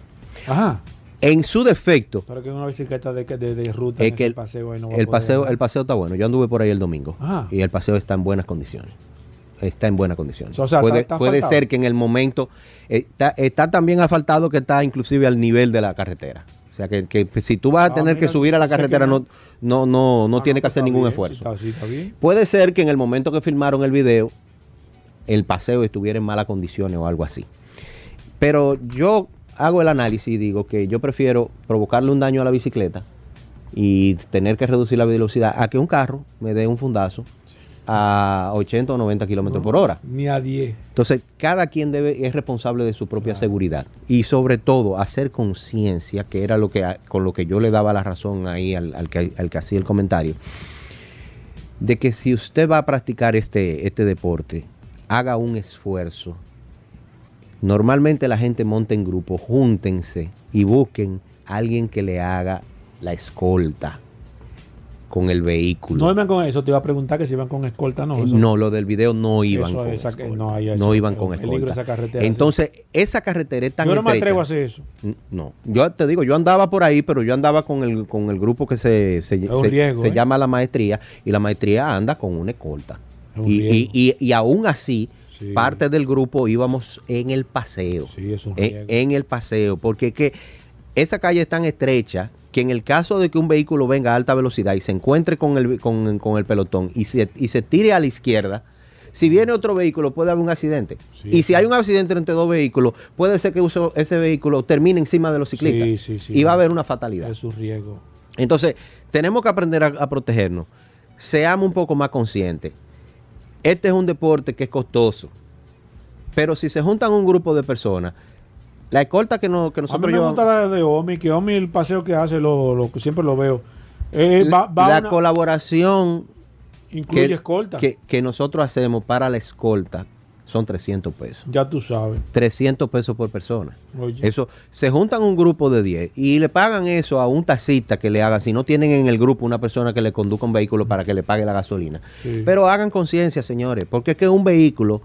Ajá. En su defecto, Pero que una bicicleta de, de, de ruta Es que el- paseo ahí no va a el poder paseo, andar. el paseo está bueno. Yo anduve por ahí el domingo Ajá. y el paseo está en buenas condiciones. Está en buenas condiciones. O sea, puede está- está puede ser que en el momento eh, está, está tan bien asfaltado que está inclusive al nivel de la carretera. O sea que, que si tú vas a Ah, tener que subir a la carretera no. no, no, no, Ah, tiene que pues hacer ningún bien, esfuerzo. Está, está bien. Puede ser que en el momento que filmaron el video el paseo estuviera en malas condiciones o algo así. Pero yo hago el análisis y digo que yo prefiero provocarle un daño a la bicicleta y tener que reducir la velocidad a que un carro me dé un fundazo a 80 o 90 kilómetros por hora. Ni a 10. Entonces, cada quien debe, es responsable de su propia seguridad. Y sobre todo, hacer conciencia, que era lo que con lo que yo le daba la razón ahí al, al que, al que hacía el comentario, de que si usted va a practicar este, este deporte, haga un esfuerzo. Normalmente la gente monta en grupo, júntense y busquen a alguien que le haga la escolta con el vehículo. No iban con eso, te iba a preguntar que si iban con escolta, no. eso- No, lo del video no iban Eso, con esa- escolta. no, ahí No, eso, iban con escolta. esa carretera, Entonces, esa carretera es tan Yo no me atrevo a hacer eso. No, yo te digo, yo andaba por ahí, pero yo andaba con el, con el grupo que se, se, se- riesgo, se ¿eh? llama la maestría y la maestría anda con una escolta. Es un Y, y, riesgo. y, y aún así, Sí. parte del grupo íbamos en el paseo. Sí, es un en, riesgo. en el paseo, porque es que esa calle es tan estrecha que en el caso de que un vehículo venga a alta velocidad y se encuentre con el, con, con el pelotón y se, y se tire a la izquierda, si viene otro vehículo puede haber un accidente. Sí, y si hay un accidente entre dos vehículos, puede ser que uso- ese vehículo termine encima de los ciclistas. Sí, sí, sí. y va a haber una fatalidad. Es un riesgo. Entonces, tenemos que aprender a, a protegernos. Seamos un poco más conscientes. Este es un deporte que es costoso. Pero si se juntan un grupo de personas, la escolta que, no, que A mí nosotros me llevamos... gusta la de Omi, que Omi el paseo que hace, lo, lo- siempre lo veo. Eh, va, va la una- colaboración incluye que, escolta. que, que nosotros hacemos para la escolta son 300 pesos. Ya tú sabes. 300 pesos por persona. Oye. Eso, se juntan un grupo de 10 y le pagan eso a un taxista que le haga, si no tienen en el grupo una persona que le conduzca un vehículo para que le pague la gasolina. Sí. Pero hagan conciencia, señores, porque es que un vehículo,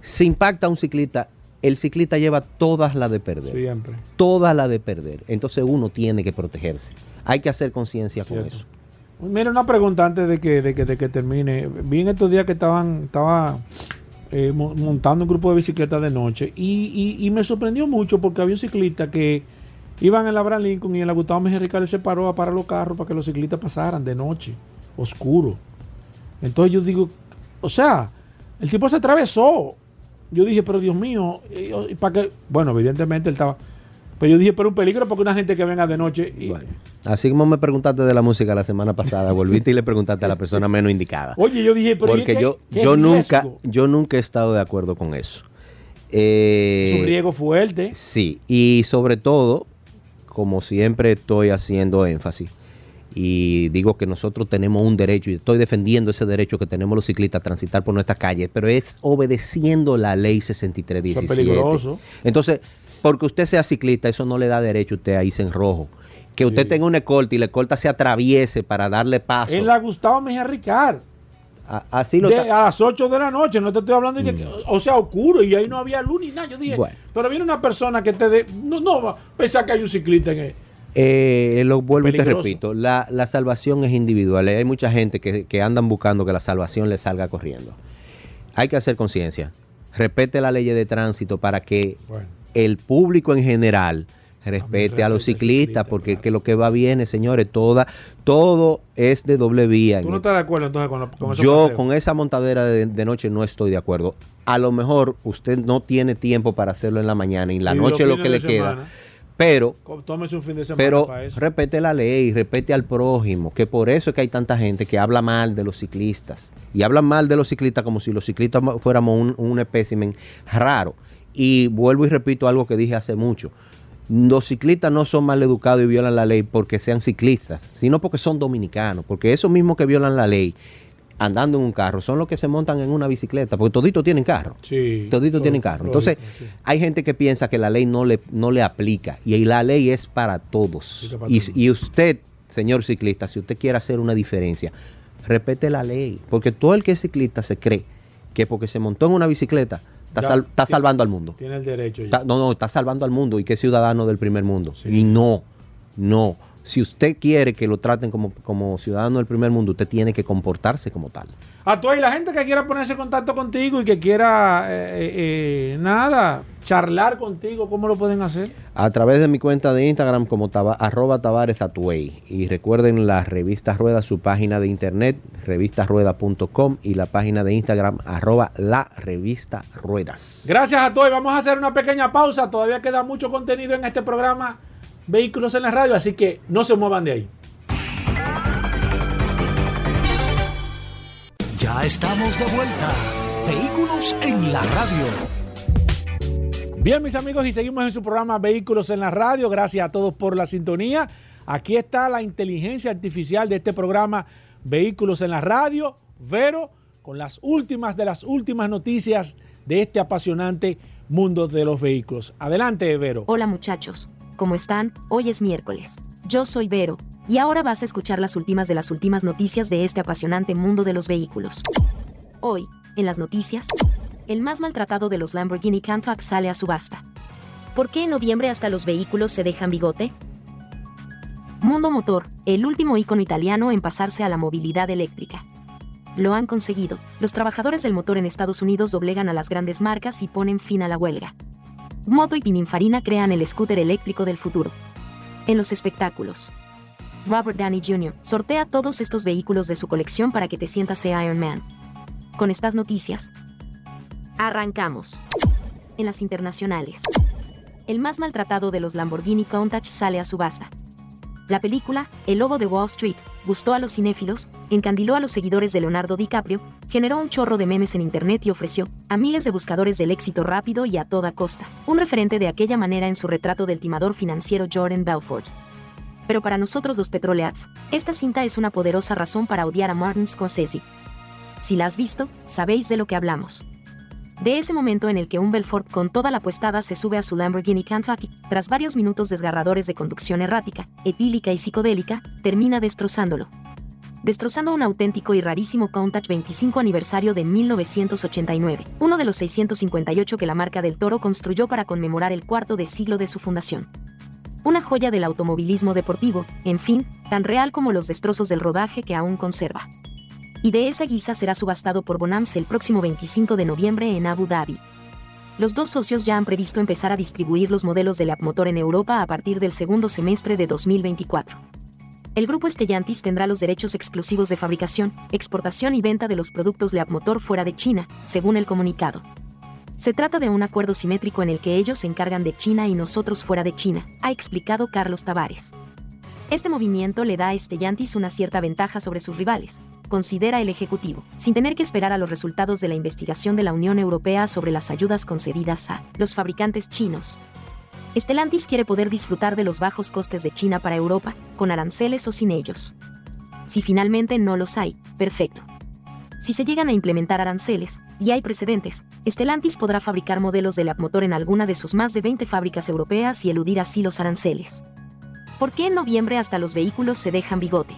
si impacta a un ciclista, el ciclista lleva todas las de perder. Siempre. Todas las de perder. Entonces uno tiene que protegerse. Hay que hacer conciencia con eso. Mira, una pregunta antes de que, de que, de que termine. Vi en estos días que estaban, estaba eh, mo- montando un grupo de bicicletas de noche y, y- y me sorprendió mucho porque había un ciclista que iban en la Abraham Lincoln y en la Gustavo Mejía se paró a parar los carros para que los ciclistas pasaran de noche, oscuro. Entonces yo digo, o sea, el tipo se atravesó. Yo dije, pero Dios mío, eh, ¿para qué? Bueno, evidentemente él estaba. Pero yo dije, pero un peligro porque una gente que venga de noche. y- Bueno, así como me preguntaste de la música la semana pasada, volviste y le preguntaste a la persona menos indicada. Oye, yo dije, pero ¿y Porque qué- yo, qué yo nunca, yo nunca he estado de acuerdo con eso. Es Eh, un riesgo fuerte. Sí, y sobre todo, como siempre estoy haciendo énfasis, y digo que nosotros tenemos un derecho, y estoy defendiendo ese derecho que tenemos los ciclistas a transitar por nuestra calle, pero es obedeciendo la ley 6317. Eso es peligroso. Entonces, porque usted sea ciclista, eso no le da derecho a usted a irse en rojo. Que usted Sí. tenga una escolta y la escolta se atraviese para darle paso. En la Gustavo Mejía Ricard. A- así lo de- a las 8 de la noche, no te estoy hablando de que, o sea, oscuro y ahí no había luz ni nada. Yo dije, Bueno. pero viene una persona que te dé, no, no, va, pensar que hay un ciclista en el, Eh, lo vuelvo y te repito, la, la salvación es individual. Hay mucha gente que, que andan buscando que la salvación le salga corriendo. Hay que hacer conciencia. Respete la ley de tránsito para que Bueno. el público en general respete a los ciclistas, ciclista, porque claro. que lo que va bien, señores, toda, todo es de doble vía. ¿Tú no estás de acuerdo entonces con, lo- con yo con esa montadera de, de noche no estoy de acuerdo. A lo mejor usted no tiene tiempo para hacerlo en la mañana y en la Y noche lo que le queda. Pero co- Tómese un fin de semana pero para eso. respete la ley, respete al prójimo, que por eso es que hay tanta gente que habla mal de los ciclistas. Y hablan mal de los ciclistas como si los ciclistas mo- fuéramos un, un espécimen raro. Y vuelvo y repito algo que dije hace mucho. Los ciclistas no son mal educados y violan la ley porque sean ciclistas, sino porque son dominicanos. Porque esos mismos que violan la ley andando en un carro son los que se montan en una bicicleta, porque toditos tienen carro. Sí, Toditos tienen carro. Entonces, sí. hay gente que piensa que la ley no le, no le aplica y la ley es para todos. Para Y, todos. y usted, señor ciclista, si usted quiere hacer una diferencia, respete la ley. Porque todo el que es ciclista se cree que porque se montó en una bicicleta está, Ya, sal- está tiene- salvando al mundo. Tiene el derecho ya. Está- no, no, está salvando al mundo y que es ciudadano del primer mundo. Sí. Y no, no. Si usted quiere que lo traten como, como ciudadano del primer mundo, usted tiene que comportarse como tal. A y la gente que quiera ponerse en contacto contigo y que quiera, eh, eh, eh, nada, charlar contigo, ¿cómo lo pueden hacer? A través de mi cuenta de Instagram como taba- arroba Tavares Atuey. Y recuerden la revista Rueda, su página de internet, revistasrueda.com y la página de Instagram arroba la revista Ruedas. Gracias a todos. Vamos a hacer una pequeña pausa. Todavía queda mucho contenido en este programa Vehículos en la Radio, así que no se muevan de ahí. Ya estamos de vuelta. Vehículos en la radio. Bien, mis amigos, y seguimos en su programa Vehículos en la Radio. Gracias a todos por la sintonía. Aquí está la inteligencia artificial de este programa Vehículos en la Radio, Vero, con las últimas de las últimas noticias de este apasionante mundo de los vehículos. Adelante, Vero. Hola muchachos, ¿cómo están? Hoy es miércoles. Yo soy Vero, y ahora vas a escuchar las últimas de las últimas noticias de este apasionante mundo de los vehículos. Hoy, en las noticias, el más maltratado de los Lamborghini Countach sale a subasta. ¿Por qué en noviembre hasta los vehículos se dejan bigote? Mundo Motor, el último ícono italiano en pasarse a la movilidad eléctrica. Lo han conseguido. Los trabajadores del motor en Estados Unidos doblegan a las grandes marcas y ponen fin a la huelga. Moto y Pininfarina crean el scooter eléctrico del futuro. En los espectáculos. Robert Downey Jr. sortea todos estos vehículos de su colección para que te sientas Iron Man. Con estas noticias, arrancamos. En las internacionales. El más maltratado de los Lamborghini Countach sale a subasta. La película, El Lobo de Wall Street, gustó a los cinéfilos, encandiló a los seguidores de Leonardo DiCaprio, generó un chorro de memes en internet y ofreció, a miles de buscadores del éxito rápido y a toda costa, un referente de aquella manera en su retrato del timador financiero Jordan Belfort. Pero para nosotros los petroleats, esta cinta es una poderosa razón para odiar a Martin Scorsese. Si la has visto, sabéis de lo que hablamos. De ese momento en el que un Belfort con toda la puestada se sube a su Lamborghini Kentucky, tras varios minutos desgarradores de conducción errática, etílica y psicodélica, termina destrozándolo. Destrozando un auténtico y rarísimo Countach 25 aniversario de 1989, uno de los 658 que la marca del Toro construyó para conmemorar el cuarto de siglo de su fundación. Una joya del automovilismo deportivo, en fin, tan real como los destrozos del rodaje que aún conserva. Y de esa guisa será subastado por Bonams el próximo 25 de noviembre en Abu Dhabi. Los dos socios ya han previsto empezar a distribuir los modelos de Motor en Europa a partir del segundo semestre de 2024. El grupo Stellantis tendrá los derechos exclusivos de fabricación, exportación y venta de los productos Motor fuera de China, según el comunicado. Se trata de un acuerdo simétrico en el que ellos se encargan de China y nosotros fuera de China, ha explicado Carlos Tavares. Este movimiento le da a Stellantis una cierta ventaja sobre sus rivales, considera el Ejecutivo, sin tener que esperar a los resultados de la investigación de la Unión Europea sobre las ayudas concedidas a los fabricantes chinos. Stellantis quiere poder disfrutar de los bajos costes de China para Europa, con aranceles o sin ellos. Si finalmente no los hay, perfecto. Si se llegan a implementar aranceles, y hay precedentes, Stellantis podrá fabricar modelos de motor en alguna de sus más de 20 fábricas europeas y eludir así los aranceles. ¿Por qué en noviembre hasta los vehículos se dejan bigote?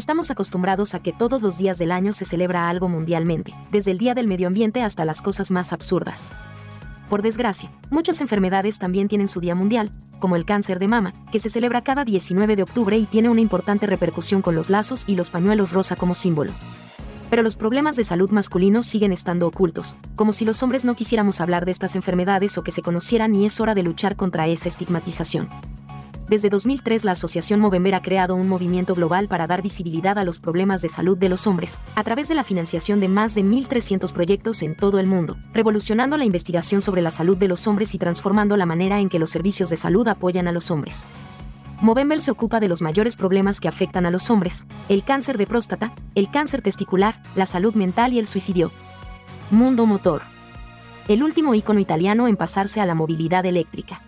Estamos acostumbrados a que todos los días del año se celebra algo mundialmente, desde el Día del Medio Ambiente hasta las cosas más absurdas. Por desgracia, muchas enfermedades también tienen su día mundial, como el cáncer de mama, que se celebra cada 19 de octubre y tiene una importante repercusión con los lazos y los pañuelos rosa como símbolo. Pero los problemas de salud masculinos siguen estando ocultos, como si los hombres no quisiéramos hablar de estas enfermedades o que se conocieran y es hora de luchar contra esa estigmatización. Desde 2003 la Asociación Movember ha creado un movimiento global para dar visibilidad a los problemas de salud de los hombres, a través de la financiación de más de 1.300 proyectos en todo el mundo, revolucionando la investigación sobre la salud de los hombres y transformando la manera en que los servicios de salud apoyan a los hombres. Movember se ocupa de los mayores problemas que afectan a los hombres, el cáncer de próstata, el cáncer testicular, la salud mental y el suicidio. Mundo Motor. El último ícono italiano en pasarse a la movilidad eléctrica.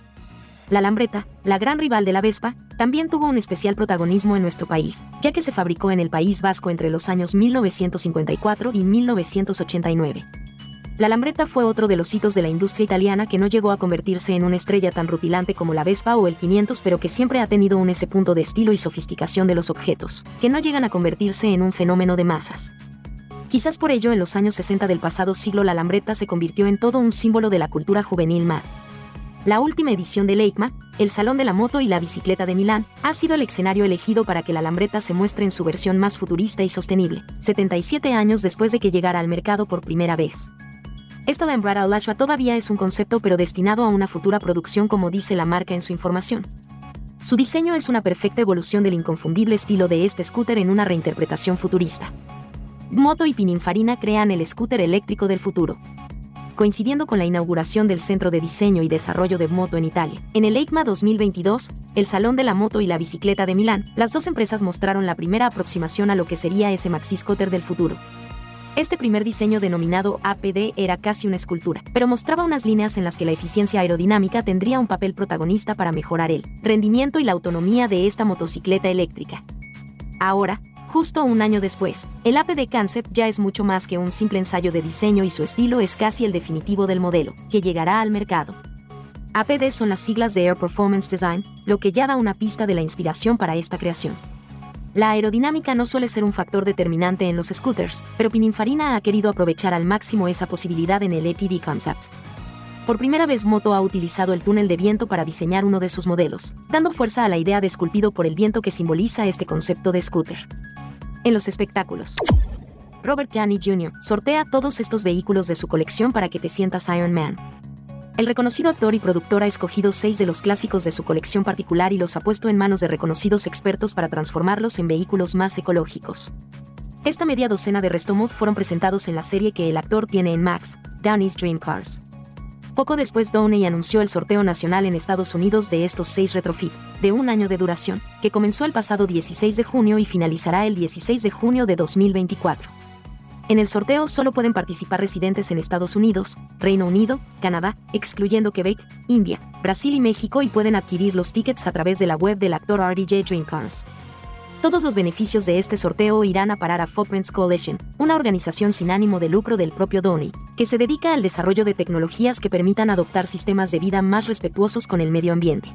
La Lambreta, la gran rival de la Vespa, también tuvo un especial protagonismo en nuestro país, ya que se fabricó en el País Vasco entre los años 1954 y 1989. La Lambreta fue otro de los hitos de la industria italiana que no llegó a convertirse en una estrella tan rutilante como la Vespa o el 500, pero que siempre ha tenido un ese punto de estilo y sofisticación de los objetos, que no llegan a convertirse en un fenómeno de masas. Quizás por ello en los años 60 del pasado siglo la Lambreta se convirtió en todo un símbolo de la cultura juvenil MAD. La última edición de EICMA, el Salón de la Moto y la Bicicleta de Milán, ha sido el escenario elegido para que la Lambreta se muestre en su versión más futurista y sostenible, 77 años después de que llegara al mercado por primera vez. Esta Lambretta Alashua todavía es un concepto pero destinado a una futura producción como dice la marca en su información. Su diseño es una perfecta evolución del inconfundible estilo de este scooter en una reinterpretación futurista. Moto y Pininfarina crean el scooter eléctrico del futuro coincidiendo con la inauguración del Centro de Diseño y Desarrollo de Moto en Italia. En el EICMA 2022, el Salón de la Moto y la Bicicleta de Milán, las dos empresas mostraron la primera aproximación a lo que sería ese maxi scooter del futuro. Este primer diseño denominado APD era casi una escultura, pero mostraba unas líneas en las que la eficiencia aerodinámica tendría un papel protagonista para mejorar el rendimiento y la autonomía de esta motocicleta eléctrica. Ahora, Justo un año después, el APD Concept ya es mucho más que un simple ensayo de diseño y su estilo es casi el definitivo del modelo, que llegará al mercado. APD son las siglas de Air Performance Design, lo que ya da una pista de la inspiración para esta creación. La aerodinámica no suele ser un factor determinante en los scooters, pero Pininfarina ha querido aprovechar al máximo esa posibilidad en el APD Concept. Por primera vez Moto ha utilizado el túnel de viento para diseñar uno de sus modelos, dando fuerza a la idea de esculpido por el viento que simboliza este concepto de scooter en los espectáculos. Robert Janney Jr. sortea todos estos vehículos de su colección para que te sientas Iron Man. El reconocido actor y productor ha escogido seis de los clásicos de su colección particular y los ha puesto en manos de reconocidos expertos para transformarlos en vehículos más ecológicos. Esta media docena de Restomod fueron presentados en la serie que el actor tiene en Max, Downey's Dream Cars. Poco después Downey anunció el sorteo nacional en Estados Unidos de estos seis retrofit, de un año de duración, que comenzó el pasado 16 de junio y finalizará el 16 de junio de 2024. En el sorteo solo pueden participar residentes en Estados Unidos, Reino Unido, Canadá, excluyendo Quebec, India, Brasil y México y pueden adquirir los tickets a través de la web del actor RDJ Dreamcars. Todos los beneficios de este sorteo irán a parar a Footprints Coalition, una organización sin ánimo de lucro del propio Donny, que se dedica al desarrollo de tecnologías que permitan adoptar sistemas de vida más respetuosos con el medio ambiente.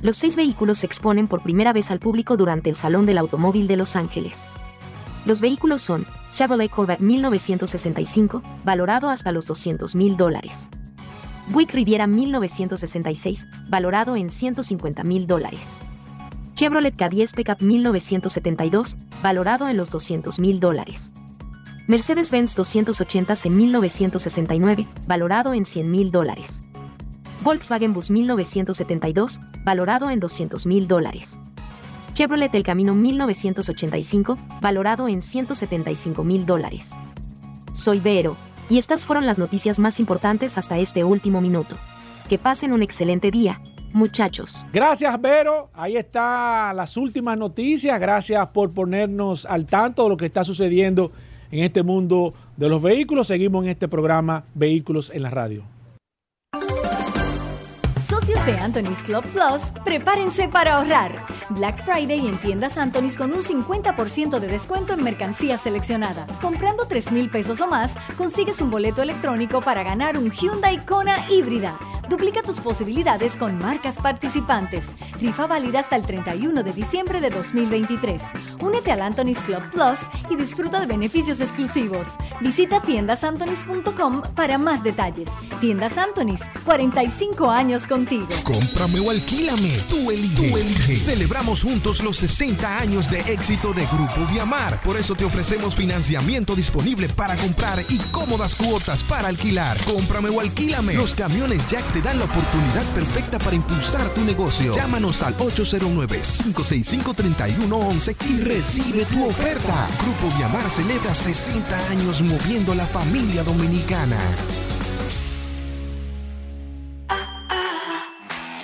Los seis vehículos se exponen por primera vez al público durante el Salón del Automóvil de Los Ángeles. Los vehículos son Chevrolet Corvette 1965, valorado hasta los 200 mil dólares. Buick Riviera 1966, valorado en 150 mil dólares. Chevrolet K10 Pickup 1972, valorado en los 200 mil dólares. Mercedes-Benz 280C 1969, valorado en 100 mil dólares. Volkswagen Bus 1972, valorado en 200 mil dólares. Chevrolet El Camino 1985, valorado en 175 mil dólares. Soy Vero, y estas fueron las noticias más importantes hasta este último minuto. Que pasen un excelente día, muchachos. Gracias, Vero. Ahí están las últimas noticias. Gracias por ponernos al tanto de lo que está sucediendo en este mundo de los vehículos. Seguimos en este programa Vehículos en la Radio. De Anthony's Club Plus, prepárense para ahorrar. Black Friday en tiendas Anthony's con un 50% de descuento en mercancía seleccionada. Comprando 3 mil pesos o más, consigues un boleto electrónico para ganar un Hyundai Kona híbrida. Duplica tus posibilidades con marcas participantes. Rifa válida hasta el 31 de diciembre de 2023. Únete al Anthony's Club Plus y disfruta de beneficios exclusivos. Visita tiendasantonis.com para más detalles. Tiendas Anthony's, 45 años contigo. Cómprame o alquílame. Tú eliges. Celebramos juntos los 60 años de éxito de Grupo Viamar. Por eso te ofrecemos financiamiento disponible para comprar y cómodas cuotas para alquilar. Cómprame o alquílame. Los camiones Jack te dan la oportunidad perfecta para impulsar tu negocio. Llámanos al 809-565-3111 y recibe tu oferta. Grupo Viamar celebra 60 años moviendo a la familia dominicana.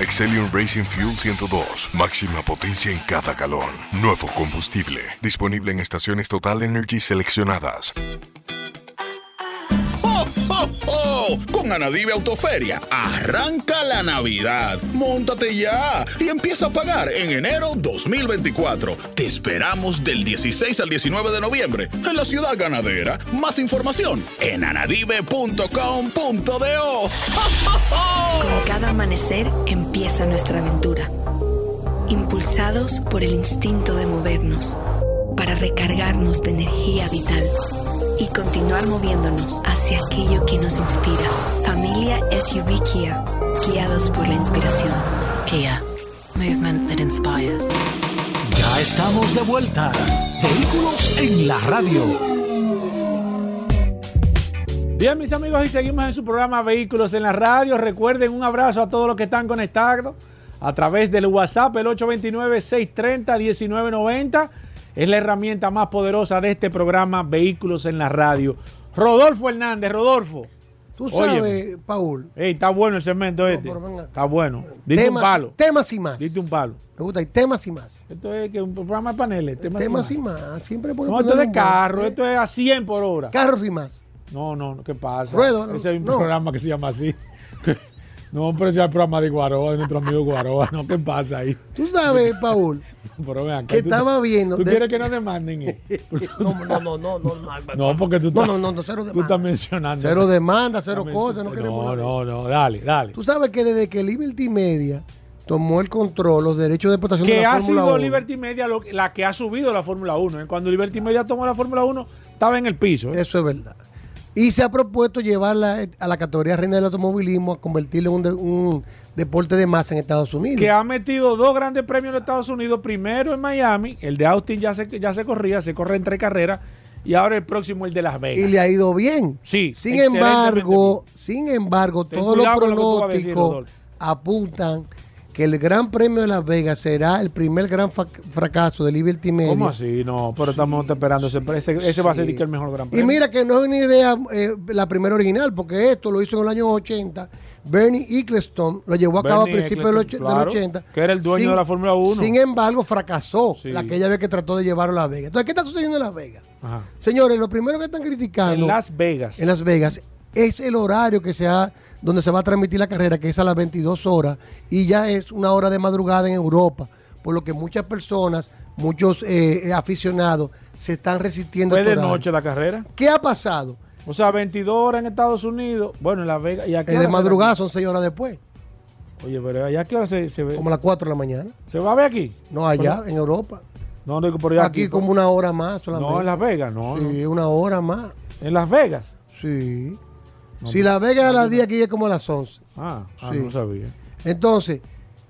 Excelium Racing Fuel 102. Máxima potencia en cada galón. Nuevo combustible. Disponible en estaciones Total Energy seleccionadas. Con Anadive Autoferia, arranca la Navidad. Móntate ya y empieza a pagar en enero 2024. Te esperamos del 16 al 19 de noviembre en la ciudad ganadera. Más información en anadive.com.do. Con cada amanecer empieza nuestra aventura. Impulsados por el instinto de movernos, para recargarnos de energía vital y continuar moviéndonos hacia aquello que nos inspira. Familia SUV Kia, guiados por la inspiración. Kia, movement that inspires. Ya estamos de vuelta. Vehículos en la radio. Bien, mis amigos, y seguimos en su programa Vehículos en la Radio. Recuerden un abrazo a todos los que están conectados a través del WhatsApp, el 829-630-1990. Es la herramienta más poderosa de este programa Vehículos en la Radio. Rodolfo Hernández, Rodolfo. Tú sabes, Óyeme. Paul. Ey, está bueno el segmento este. Está bueno. Dite Temas, un palo. temas y más. Dite un palo. Me gusta, y temas y más. Esto es que un programa de paneles. Temas, Temas y y más. más. Siempre podemos No, esto es de carro. Esto es a 100 por hora. Carros y más. No, no, no, ¿qué pasa? Ruedo, no, ese es un no. programa que se llama así. No, pero ese es el programa de Guaroa, de nuestro amigo Guaroa. No, ¿qué pasa ahí? Tú sabes, Paul, Pero ven acá, que tú- estaba viendo. ¿Tú de- quieres que nos demanden? eh? No, no, no, no, no. No, porque tú No, estás, no, no, no, cero tú demanda. estás mencionando. Cero demanda, cero Estás cosas, no queremos No, nada no, no, dale, dale. Tú sabes que desde que Liberty Media tomó el control, los derechos de explotación de Que la ha Fórmula sido 1, Liberty Media lo- la que ha subido la Fórmula 1. ¿eh? Cuando Liberty Media tomó la Fórmula 1, estaba en el piso. ¿eh? Eso es verdad. Y se ha propuesto llevarla a la categoría reina del automovilismo, a convertirlo en un, de- un deporte de masa en Estados Unidos. que ha metido dos grandes premios en Estados Unidos. Primero en Miami, el de Austin ya se, ya se corría, se corre en tres carreras. Y ahora el próximo, el de Las Vegas. y le ha ido bien. Sí, Sin embargo, sin embargo, Ten todos los lo decir, pronósticos apuntan que el Gran Premio de Las Vegas será el primer gran fracaso de Liberty Media. ¿Cómo así? No, pero estamos esperando ese. Ese, ese va a ser el mejor gran Y premio. mira que no es una idea eh, la primera original, porque esto lo hizo en el año 80. Bernie Eccleston lo llevó a cabo a principios Eccleston, del claro, 80. que era el dueño de la Fórmula 1. Sin embargo, fracasó Sí. la aquella vez que trató de llevarlo a Las Vegas. Entonces, ¿qué está sucediendo en Las Vegas? Ajá. Señores, lo primero que están criticando En Las Vegas. en Las Vegas es el horario que se ha, donde se va a transmitir la carrera, que es a las 22 horas, y ya es una hora de madrugada en Europa, por lo que muchas personas, muchos eh, eh, aficionados se están resistiendo. ¿Fue de noche la carrera? ¿Qué ha pasado? O sea, 22 horas en Estados Unidos. Bueno, en Las Vegas. ¿y a qué Es hora de madrugada, son 6 horas después. Oye, pero ¿allá qué hora se, se ve? Como a las 4 de la mañana. ¿Se va a ver aquí? No, allá, Pero- en Europa. No, no, por allá Aquí como una hora más solamente. No, en Las Vegas, no. Sí, no. una hora más. ¿En Las Vegas? Sí. No, si Las Vegas es a las 10, aquí es como a las 11. Ah, ah, Sí. no sabía. Entonces,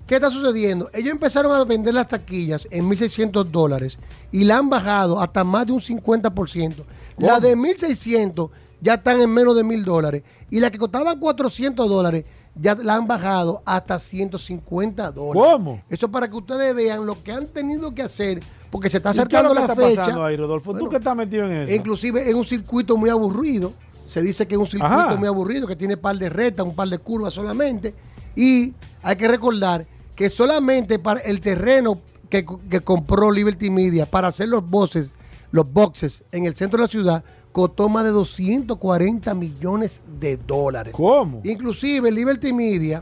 ¿qué está sucediendo? Ellos empezaron a vender las taquillas en 1.600 dólares y la han bajado hasta más de un 50%. La de 1.600 ya están en menos de 1.000 dólares y la que costaban 400 dólares ya la han bajado hasta 150 dólares. ¿Cómo? Eso para que ustedes vean lo que han tenido que hacer porque se está ¿Y qué es acercando lo que la está fecha. pasando ahí, Rodolfo? ¿Tú que estás metido en eso? Inclusive es un circuito muy aburrido. Se dice que es un circuito Ajá. muy aburrido, que tiene par de rectas, un par de curvas solamente. Y hay que recordar que solamente para el terreno que, que compró Liberty Media para hacer los boxes, los boxes en el centro de la ciudad costó más de 240 millones de dólares. ¿Cómo? Inclusive Liberty Media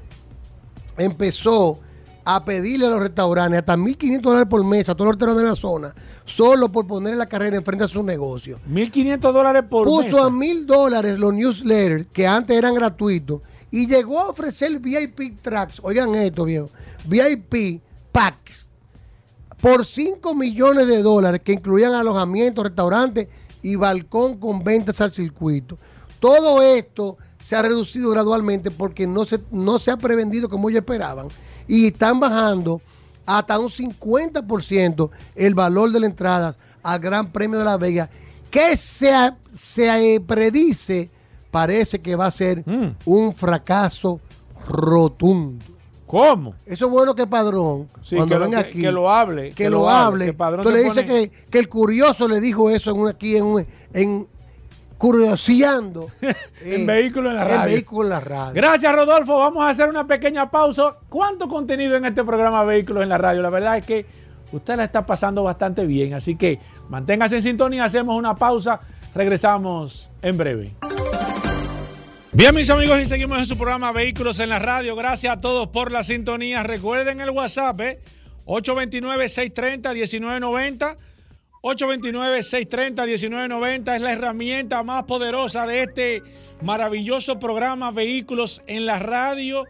empezó a pedirle a los restaurantes hasta 1.500 dólares por mes a todos los restaurantes de la zona, solo por poner la carrera enfrente a su negocio. 1.500 dólares por Puso mesa. a mil dólares los newsletters que antes eran gratuitos y llegó a ofrecer VIP tracks, oigan esto viejo, VIP packs por 5 millones de dólares que incluían alojamientos, restaurantes y balcón con ventas al circuito. Todo esto se ha reducido gradualmente porque no se, no se ha prevendido como ellos esperaban y están bajando hasta un 50% el valor de las entradas al Gran Premio de la Vega, que se, se predice, parece que va a ser un fracaso rotundo. ¿Cómo? Eso es bueno que Padrón, Sí, cuando que venga que- aquí, que lo hable, que, lo hable. que Padrón se le dices pone- que, que el curioso le dijo eso en un- aquí en, un- en curioseando. En eh, vehículo en la En radio. vehículo en la radio. Gracias, Rodolfo. Vamos a hacer una pequeña pausa. ¿Cuánto contenido en este programa Vehículos en la Radio? La verdad es que usted la está pasando bastante bien. Así que manténgase en sintonía. Hacemos una pausa. Regresamos en breve. Bien, mis amigos, y seguimos en su programa Vehículos en la Radio. Gracias a todos por la sintonía. Recuerden el WhatsApp, ¿eh? 829-630-1990. 829-630-1990 es la herramienta más poderosa de este maravilloso programa Vehículos en la Radio.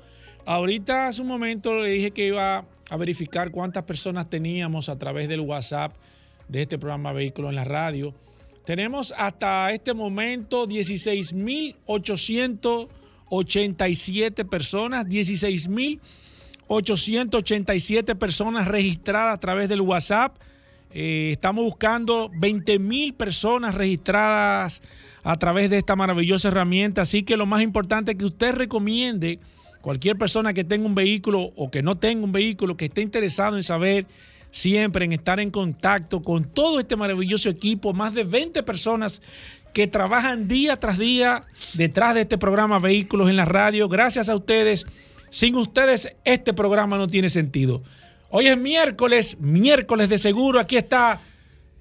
Ahorita hace un momento le dije que iba a verificar cuántas personas teníamos a través del WhatsApp de este programa Vehículos en la Radio. Tenemos hasta este momento 16.887 personas, 16.887 personas registradas a través del WhatsApp. Eh, estamos buscando 20 mil personas registradas a través de esta maravillosa herramienta. Así que lo más importante es que usted recomiende cualquier persona que tenga un vehículo o que no tenga un vehículo, que esté interesado en saber siempre, en estar en contacto con todo este maravilloso equipo, más de 20 personas que trabajan día tras día detrás de este programa Vehículos en la Radio. Gracias a ustedes. Sin ustedes este programa no tiene sentido. Hoy es miércoles, miércoles de seguro. Aquí está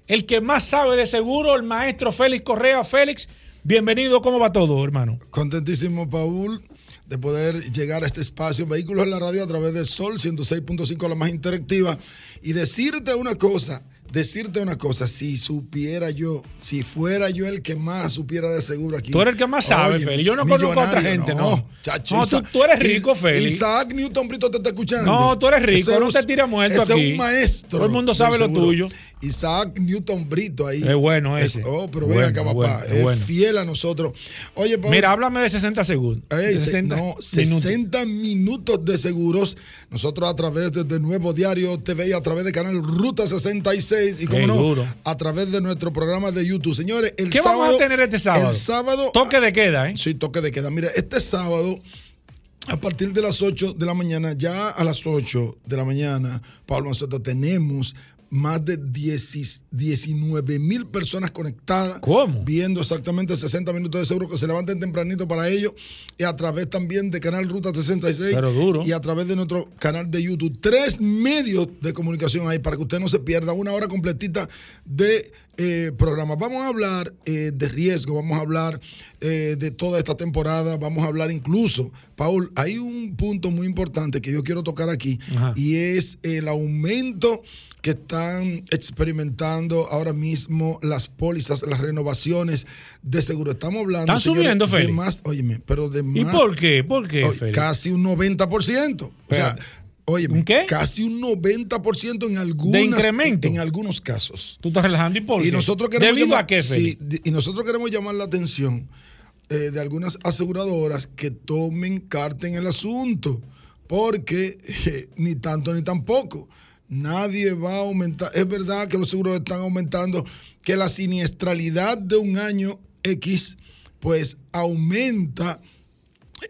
el que más sabe de seguro, el maestro Félix Correa. Félix, bienvenido. ¿Cómo va todo, hermano? Contentísimo, Paul, de poder llegar a este espacio Vehículos en la Radio a través de Sol 106.5, la más interactiva. Y decirte una cosa, decirte una cosa, si supiera yo, si fuera yo el que más supiera de seguro aquí. Tú eres el que más sabe, Félix. Yo no conozco a otra gente, no. chacho, No, tú- Isa- tú eres rico, Félix. Isaac Newton Brito te está escuchando. No, tú eres rico, Ese no es- te tires muerto ese aquí. es un maestro. Todo el mundo sabe lo tuyo. Isaac Newton Brito ahí. Es bueno Es- ese. oh, pero Bueno, ven acá, papá. bueno, es fiel a nosotros. Oye, Paul, Mira, háblame de 60 segundos. Ey, se- 60 no, minutos. 60 minutos de seguros. Nosotros a través de, de Nuevo Diario TV y a través de canal Ruta 66 y como no, duro. a través de nuestro programa de YouTube. Señores, el ¿Qué sábado. vamos a tener este sábado? El sábado. Toque de queda, ¿eh? Sí, toque de queda. Mira, este sábado. A partir de las 8 de la mañana, ya a las 8 de la mañana, Pablo, nosotros tenemos más de 10 19 mil personas conectadas. ¿Cómo? Viendo exactamente 60 minutos de seguro que se levanten tempranito para ello. Y a través también de Canal Ruta 66. Pero duro. Y a través de nuestro canal de YouTube. Tres medios de comunicación ahí para que usted no se pierda una hora completita de eh, programa. Vamos a hablar eh, de riesgo, vamos a hablar eh, de toda esta temporada, vamos a hablar incluso, Paul, hay un punto muy importante que yo quiero tocar aquí Ajá. y es el aumento que está están experimentando ahora mismo las pólizas, las renovaciones de seguro. Estamos hablando ¿Están subiendo, de más, óyeme, pero de ¿Y más por qué? ¿Por qué, casi un 90%. O sea, Óyeme, casi un 90% en algunos ¿De incremento? En, en algunos casos. Tú estás relajando y por Y qué? nosotros queremos ¿Debido llamar, a qué, sí, y nosotros queremos llamar la atención eh, de algunas aseguradoras que tomen carta en el asunto, porque eh, ni tanto ni tampoco. Nadie va a aumentar. Es verdad que los seguros están aumentando, que la siniestralidad de un año X, pues aumenta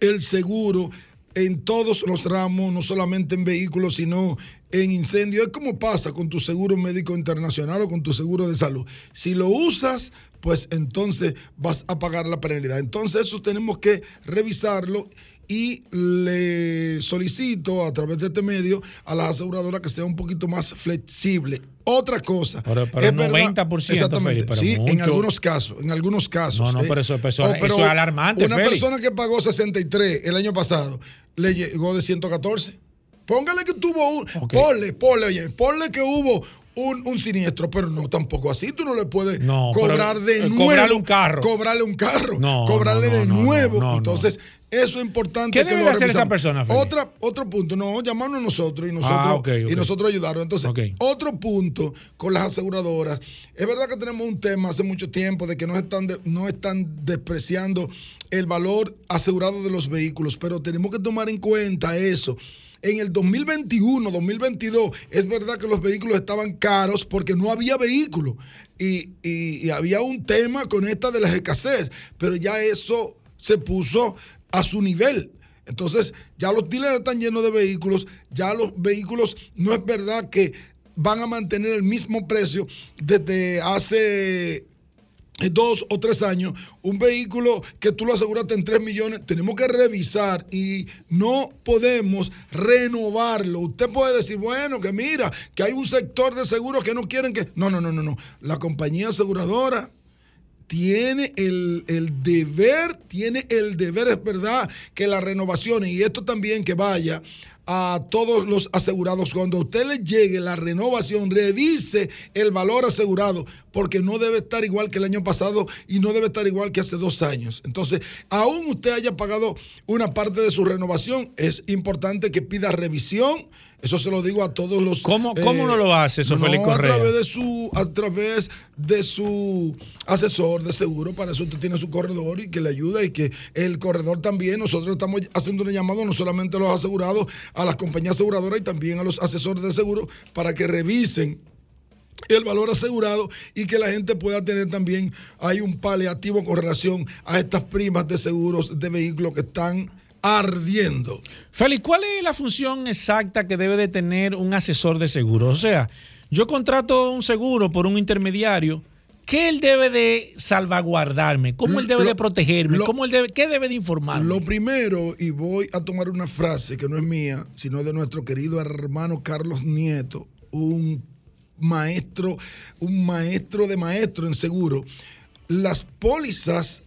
el seguro en todos los ramos, no solamente en vehículos, sino en incendios. Es como pasa con tu seguro médico internacional o con tu seguro de salud. Si lo usas, pues entonces vas a pagar la penalidad. Entonces eso tenemos que revisarlo y le solicito a través de este medio a las aseguradoras que sea un poquito más flexible. Otra cosa. Pero- pero es verdad- 90%, Exactamente. Félix, pero sí, en mucho. algunos casos, en algunos casos. No, no, eh. pero eso- eso- Oh, eso es alarmante, Una Félix. persona que pagó 63 el año pasado le llegó de 114. Póngale que tuvo un. Ponle, ponle, oye, ponle que hubo un, un siniestro, pero no tampoco así. Tú no le puedes No, cobrar pero, de eh, nuevo. cobrarle un carro. Cobrarle un carro. No, cobrarle no, de nuevo. Entonces, eso es importante ¿Qué que debe lo hacer esa revisamos. persona, Félix? Otra, otro punto, no, llamarnos nosotros y nosotros, Ah, y nosotros ayudarlo. Entonces, otro punto con las aseguradoras. Es verdad que tenemos un tema hace mucho tiempo de que no están, de- no están despreciando el valor asegurado de los vehículos, pero tenemos que tomar en cuenta eso. En el 2021, 2022, es verdad que los vehículos estaban caros porque no había vehículos y, había un tema con esta de las escasez, pero ya eso se puso a su nivel. Entonces, ya los dealers están llenos de vehículos, ya los vehículos no es verdad que van a mantener el mismo precio desde hace dos o tres años, un vehículo que tú lo aseguraste en 3 millones, tenemos que revisar y no podemos renovarlo. Usted puede decir, bueno, que mira, que hay un sector de seguros que no quieren que... No, no, no, no, no. La compañía aseguradora tiene el, el deber, tiene el deber, es verdad, que las renovaciones, y esto también que vaya a todos los asegurados, cuando a usted le llegue la renovación, revise el valor asegurado, porque no debe estar igual que el año pasado y no debe estar igual que hace dos años. Entonces, aún usted haya pagado una parte de su renovación, es importante que pida revisión. Eso se lo digo a todos los. ¿Cómo, cómo no lo hace eso, no, Félix a Correa? través de su a través de su asesor de seguro para eso usted tiene su corredor y que le ayuda y que el corredor también nosotros estamos haciendo un llamado no solamente a los asegurados a las compañías aseguradoras y también a los asesores de seguro para que revisen el valor asegurado y que la gente pueda tener también hay un paliativo con relación a estas primas de seguros de vehículos que están ardiendo. Félix, ¿cuál es la función exacta que debe de tener un asesor de seguro? O sea, yo contrato un seguro por un intermediario. ¿Qué él debe de salvaguardarme? ¿Cómo él debe Lo- de protegerme? lo- ¿Cómo él debe, ¿Qué debe de informarme? Lo primero, y voy a tomar una frase que no es mía, sino de nuestro querido hermano Carlos Nieto, un maestro, un maestro de maestro en seguro. Las pólizas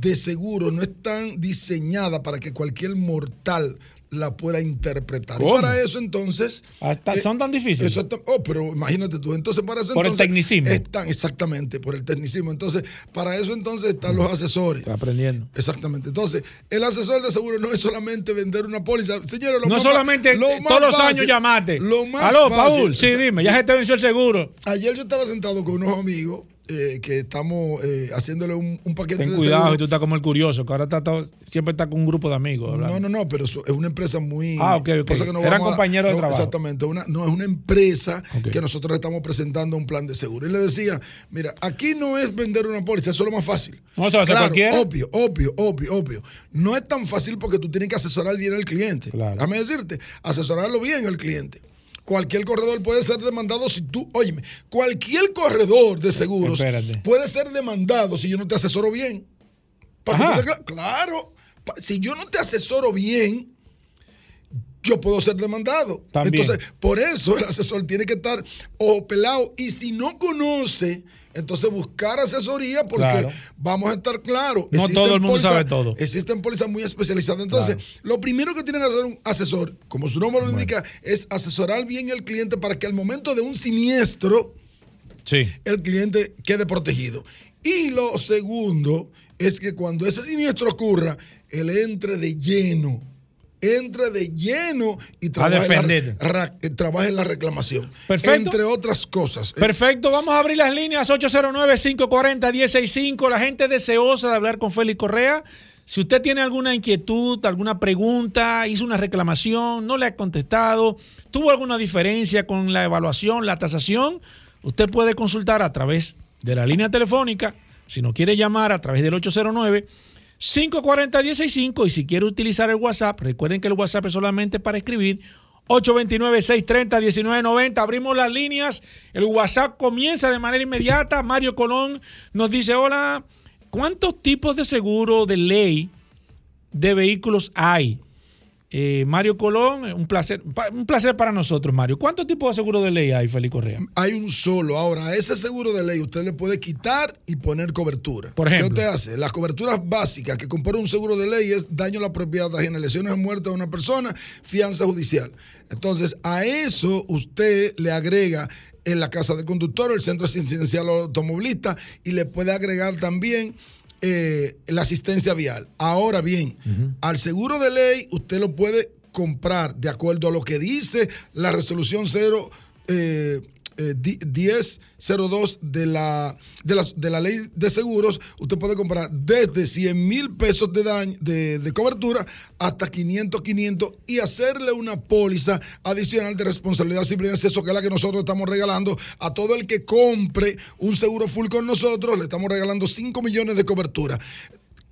de seguro no están diseñadas para que cualquier mortal la pueda interpretar. ¿Cómo? Y para eso entonces... Hasta eh, son tan difíciles. oh, pero imagínate tú. Entonces para eso Por el entonces tecnicismo. Están, exactamente, por el tecnicismo. Entonces, para eso entonces están los asesores. Estoy aprendiendo. Exactamente. Entonces, el asesor de seguro no es solamente vender una póliza. Señores, lo No más solamente fa- lo más todos los años llamaste. Lo más Aló, fácil- Paul. Sí, dime, ya se te venció el seguro. Ayer yo estaba sentado con unos amigos eh, que estamos eh, haciéndole un, un paquete Ten de cuidado seguro. y tú estás como el curioso, que ahora está todo- siempre está con un grupo de amigos. hablando. No, no, no, pero es una empresa muy. Ah, ok, ok. pasa que no Eran a- compañeros de trabajo. Exactamente. Una, no, es una empresa que nosotros le estamos presentando un plan de seguro. Y le decía: Mira, aquí no es vender una póliza, eso es lo más fácil. No, eso claro, obvio, obvio, obvio, obvio. No es tan fácil porque tú tienes que asesorar bien al cliente. Déjame decirte, asesorarlo bien al cliente. Cualquier corredor puede ser demandado si tú, óyeme, cualquier corredor de seguros Espérate. puede ser demandado si yo no te asesoro bien. Para que Ajá. tú te cla- claro, si yo no te asesoro bien, yo puedo ser demandado. También. Entonces, por eso el asesor tiene que estar ojo pelado. Y si no conoce, entonces buscar asesoría porque Claro. vamos a estar claros. No existen todo el mundo pólizas- sabe todo. Existen pólizas muy especializadas. Entonces, lo primero que tiene que hacer un asesor, como su nombre lo indica, es asesorar bien al cliente para que al momento de un siniestro, Sí. el cliente quede protegido. Y lo segundo es que cuando ese siniestro ocurra, él entre de lleno. Entre de lleno y trabaje, en la, eh, trabaje la reclamación. Perfecto. Entre otras cosas. Eh, Perfecto, vamos a abrir las líneas 809-540-165. La gente deseosa de hablar con Félix Correa. Si usted tiene alguna inquietud, alguna pregunta, hizo una reclamación, no le ha contestado, tuvo alguna diferencia con la evaluación, la tasación, usted puede consultar a través de la línea telefónica. Si no quiere llamar a través del 809 540-165 y si quiere utilizar el WhatsApp, recuerden que el WhatsApp es solamente para escribir 829-630-1990. Abrimos las líneas. El WhatsApp comienza de manera inmediata. Mario Colón nos dice, hola, ¿cuántos tipos de seguro de ley de vehículos hay? Eh, Mario Colón, un placer, un placer para nosotros, Mario. ¿Cuántos tipos de seguro de ley hay, Félix Correa? Hay un solo. Ahora, a ese seguro de ley usted le puede quitar y poner cobertura. Por ejemplo. ¿Qué usted hace? Las coberturas básicas que compone un seguro de ley es daño a la propiedad ajena, lesiones o muerte de una persona, fianza judicial. Entonces, a eso usted le agrega en la casa del conductor, el centro asistencial automovilista y le puede agregar también eh, la asistencia vial. Ahora bien, al seguro de ley usted lo puede comprar de acuerdo a lo que dice la resolución 0 eh, eh, di- 1002 de la, de, la, de la ley de seguros, usted puede comprar desde 100 mil pesos de, daño, de, de cobertura hasta 500, 500 y hacerle una póliza adicional de responsabilidad civil en exceso, que es la que nosotros estamos regalando a todo el que compre un seguro full con nosotros, le estamos regalando 5 millones de cobertura.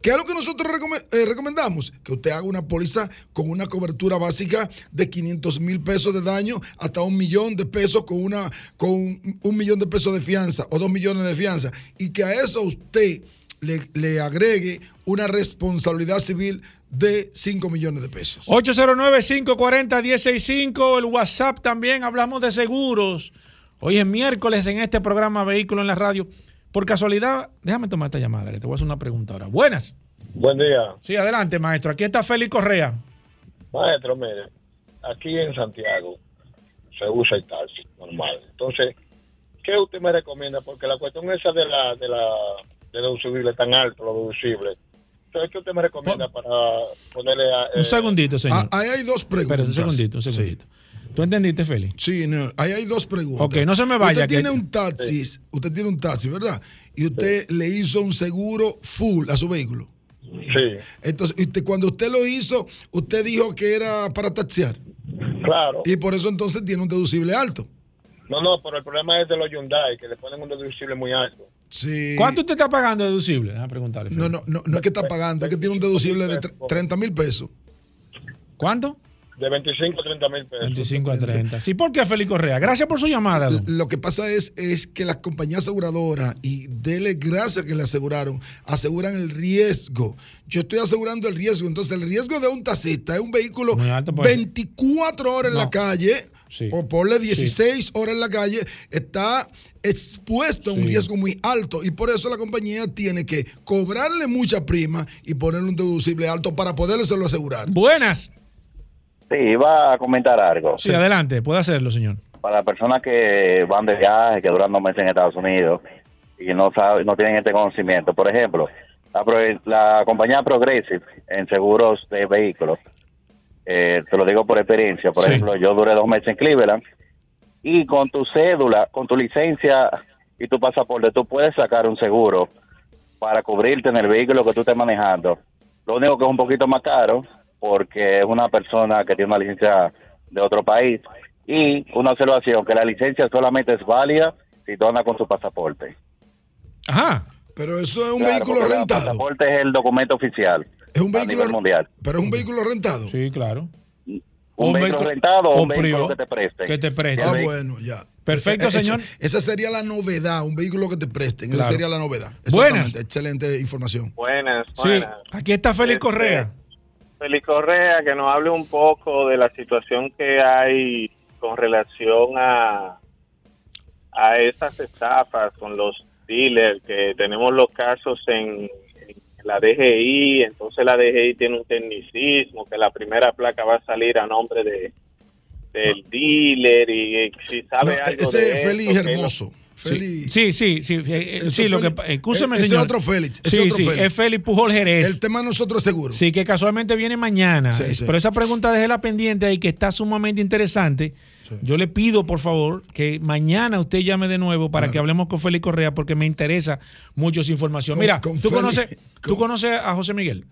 ¿Qué es lo que nosotros eh, recomendamos? Que usted haga una póliza con una cobertura básica de 500 mil pesos de daño hasta un millón de pesos con, una, con un, un millón de pesos de fianza o dos millones de fianza. Y que a eso usted le, le agregue una responsabilidad civil de 5 millones de pesos. 809-540-165, el WhatsApp también, hablamos de seguros. Hoy es miércoles en este programa Vehículo en la Radio. Por casualidad, déjame tomar esta llamada, que te voy a hacer una pregunta ahora. Buenas. Buen día. Sí, adelante, maestro. Aquí está Félix Correa. Maestro, mire, aquí en Santiago se usa el taxi normal. Entonces, ¿qué usted me recomienda? Porque la cuestión esa de la de la de deducible tan alto, lo deducible. Entonces, ¿qué usted me recomienda para ponerle a... Un eh, segundito, señor. Ah, ahí hay dos preguntas. Espera, un segundito, un segundito. ¿Tú entendiste, Félix? Sí, no, ahí hay dos preguntas. Ok, no se me vaya, Usted que- tiene un taxi, usted tiene un taxi, ¿verdad? Y usted le hizo un seguro full a su vehículo. Sí. Entonces, usted, cuando usted lo hizo, usted dijo que era para taxiar. Claro. Y por eso entonces tiene un deducible alto. No, no, pero el problema es de los Hyundai, que le ponen un deducible muy alto. Sí. ¿Cuánto usted está pagando deducible? Déjame preguntarle. No, no, no, no es que está pagando, es que tiene un deducible de tre- 30 mil pesos. ¿Cuánto? De 25 a 30 mil pesos. 25 a 30. Sí, ¿por qué, Félix Correa? Gracias por su llamada. don. Lo que pasa es, es que las compañías aseguradoras, y dele gracias que le aseguraron, aseguran el riesgo. Yo estoy asegurando el riesgo. Entonces, el riesgo de un taxista es un vehículo alto, pues. 24 horas en la calle, Sí. o ponle 16 horas en la calle, está expuesto a un Sí. riesgo muy alto. Y por eso la compañía tiene que cobrarle mucha prima y ponerle un deducible alto para podérselo asegurar. Buenas. Sí, iba a comentar algo. Sí, adelante, puede hacerlo, señor. Para personas que van de viaje, que duran dos meses en Estados Unidos y no saben, no tienen este conocimiento. Por ejemplo, la, compañía Progressive en seguros de vehículos, eh, te lo digo por experiencia. Por Sí. ejemplo, yo duré dos meses en Cleveland y con tu cédula, con tu licencia y tu pasaporte, tú puedes sacar un seguro para cubrirte en el vehículo que tú estés manejando. Lo único que es un poquito más caro porque es una persona que tiene una licencia de otro país y una observación que la licencia solamente es válida si tú andas con tu pasaporte. Ajá. Pero eso es un Claro, vehículo porque el rentado. pasaporte es el documento oficial Es un a vehículo nivel mundial. Pero es un vehículo rentado. Sí, claro. Un, vehículo rentado o un vehículo que te preste. Que te preste. Ah, bueno, ya. Perfecto, Esa- señor. Esa sería la novedad, un vehículo que te presten. Esa sería la novedad. Buenas. Excelente información. Buenas, Sí, aquí está Félix Correa. Félix Correa que nos hable un poco de la situación que hay con relación a, a esas estafas con los dealers, que tenemos los casos en, en la DGI, entonces la DGI tiene un tecnicismo, que la primera placa va a salir a nombre de del dealer y si sabe algo Ese de es Félix Hermoso. Félix. Sí, sí, sí. eh, eh, Ese sí, lo que ese señor. otro Félix, ese Sí, otro sí, Félix. es Félix Pujol Jerez. El tema nosotros seguro. Sí, que casualmente viene mañana. Sí, Eh, sí. Pero esa pregunta déjela pendiente ahí, que está sumamente interesante. Yo le pido, por favor, que mañana usted llame de nuevo para que hablemos con Félix Correa, porque me interesa mucho esa información. Con- Mira, con ¿tú, Félix- conoces, ¿tú conoces a José Miguel?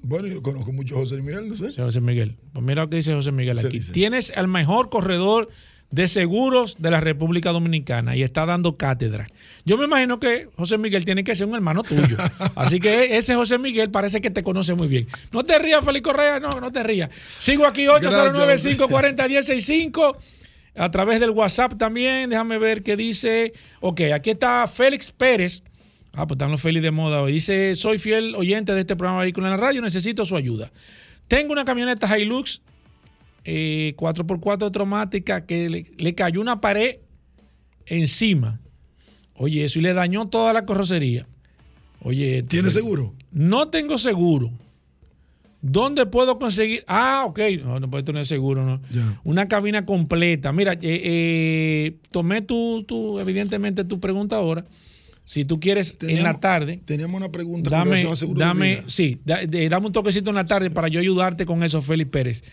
Bueno, yo conozco mucho a José Miguel, no sé. Sí, José Miguel. Pues mira lo que dice José Miguel aquí. Tienes al mejor corredor de seguros de la República Dominicana y está dando cátedra. Yo me imagino que José Miguel tiene que ser un hermano tuyo. Así que ese José Miguel parece que te conoce muy bien. No te rías, Félix Correa, no, no te rías. Sigo aquí 809-540-1065 a través del WhatsApp también. Déjame ver qué dice. Ok, aquí está Félix Pérez. Ah, pues están los Félix de moda hoy. Dice, soy fiel oyente de este programa Vehículo en la Radio, necesito su ayuda. Tengo una camioneta Hilux eh, 4x4 automática que le, le cayó una pared encima. Oye, eso y le dañó toda la carrocería. Oye, ¿Tiene seguro? No tengo seguro. ¿Dónde puedo conseguir? Ah, ok. No, no puedo tener seguro, ¿no? Una cabina completa. Mira, eh, eh, tomé tu, tu, evidentemente, tu pregunta ahora. Si tú quieres en la tarde, Teníamos una pregunta dame, dame, sí, da- de- dame un toquecito en la tarde para yo ayudarte con eso, Félix Pérez,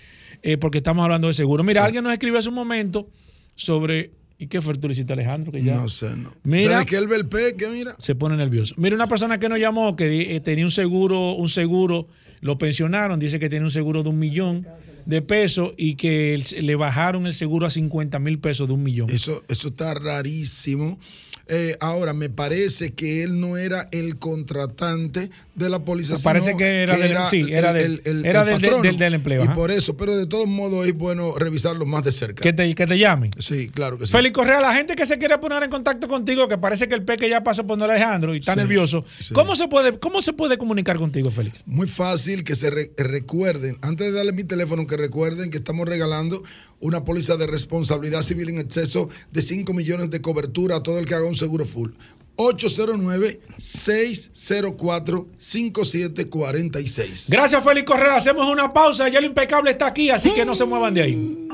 eh, porque estamos hablando de seguro. Mira, alguien nos escribió hace un momento sobre, ¿y qué fue? Tú le hiciste a Alejandro? Que ya, No sé, no. Mira, que él ve el peque, mira. se pone nervioso. Mira, una persona que nos llamó que eh, tenía un seguro, un seguro, lo pensionaron, dice que tenía un seguro de un millón de pesos y que le bajaron el seguro a 50 mil pesos de un millón. Eso, eso está rarísimo. Eh, ahora, me parece que él no era el contratante de la póliza. Me parece sino que era del- sí, era del- era del- patrono. del- del empleo, Y ajá. por eso, pero de todos modos es bueno revisarlo más de cerca. Que te, que te llamen. Sí, claro que sí. Félix Correa, la gente que se quiere poner en contacto contigo, que parece que el peque ya pasó por Alejandro y está Sí, nervioso, sí. ¿cómo, se puede, ¿cómo se puede comunicar contigo, Félix? Muy fácil que se re- recuerden, antes de darle mi teléfono, que recuerden que estamos regalando una póliza de responsabilidad civil en exceso de 5 millones de cobertura a todo el que haga un seguro full. 809-604-5746. Gracias, Félix Correa. Hacemos una pausa. Ya el impecable está aquí, así que no se muevan de ahí.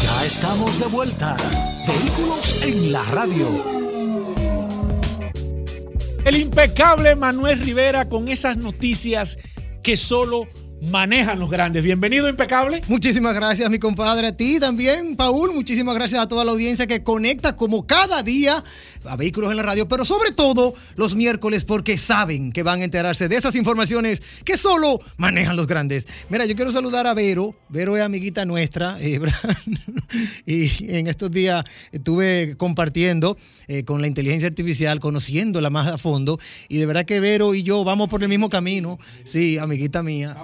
Ya estamos de vuelta. Vehículos en la radio. El impecable Manuel Rivera con esas noticias que solo manejan los grandes. Bienvenido, impecable. Muchísimas gracias, mi compadre. A ti también, Paul. Muchísimas gracias a toda la audiencia que conecta como cada día a Vehículos en la Radio, pero sobre todo los miércoles porque saben que van a enterarse de esas informaciones que solo manejan los grandes. Mira, yo quiero saludar a Vero. Vero es amiguita nuestra. eh, y en estos días estuve compartiendo eh, con la inteligencia artificial, conociéndola más a fondo. Y de verdad que Vero y yo vamos por el mismo camino. Sí, amiguita mía.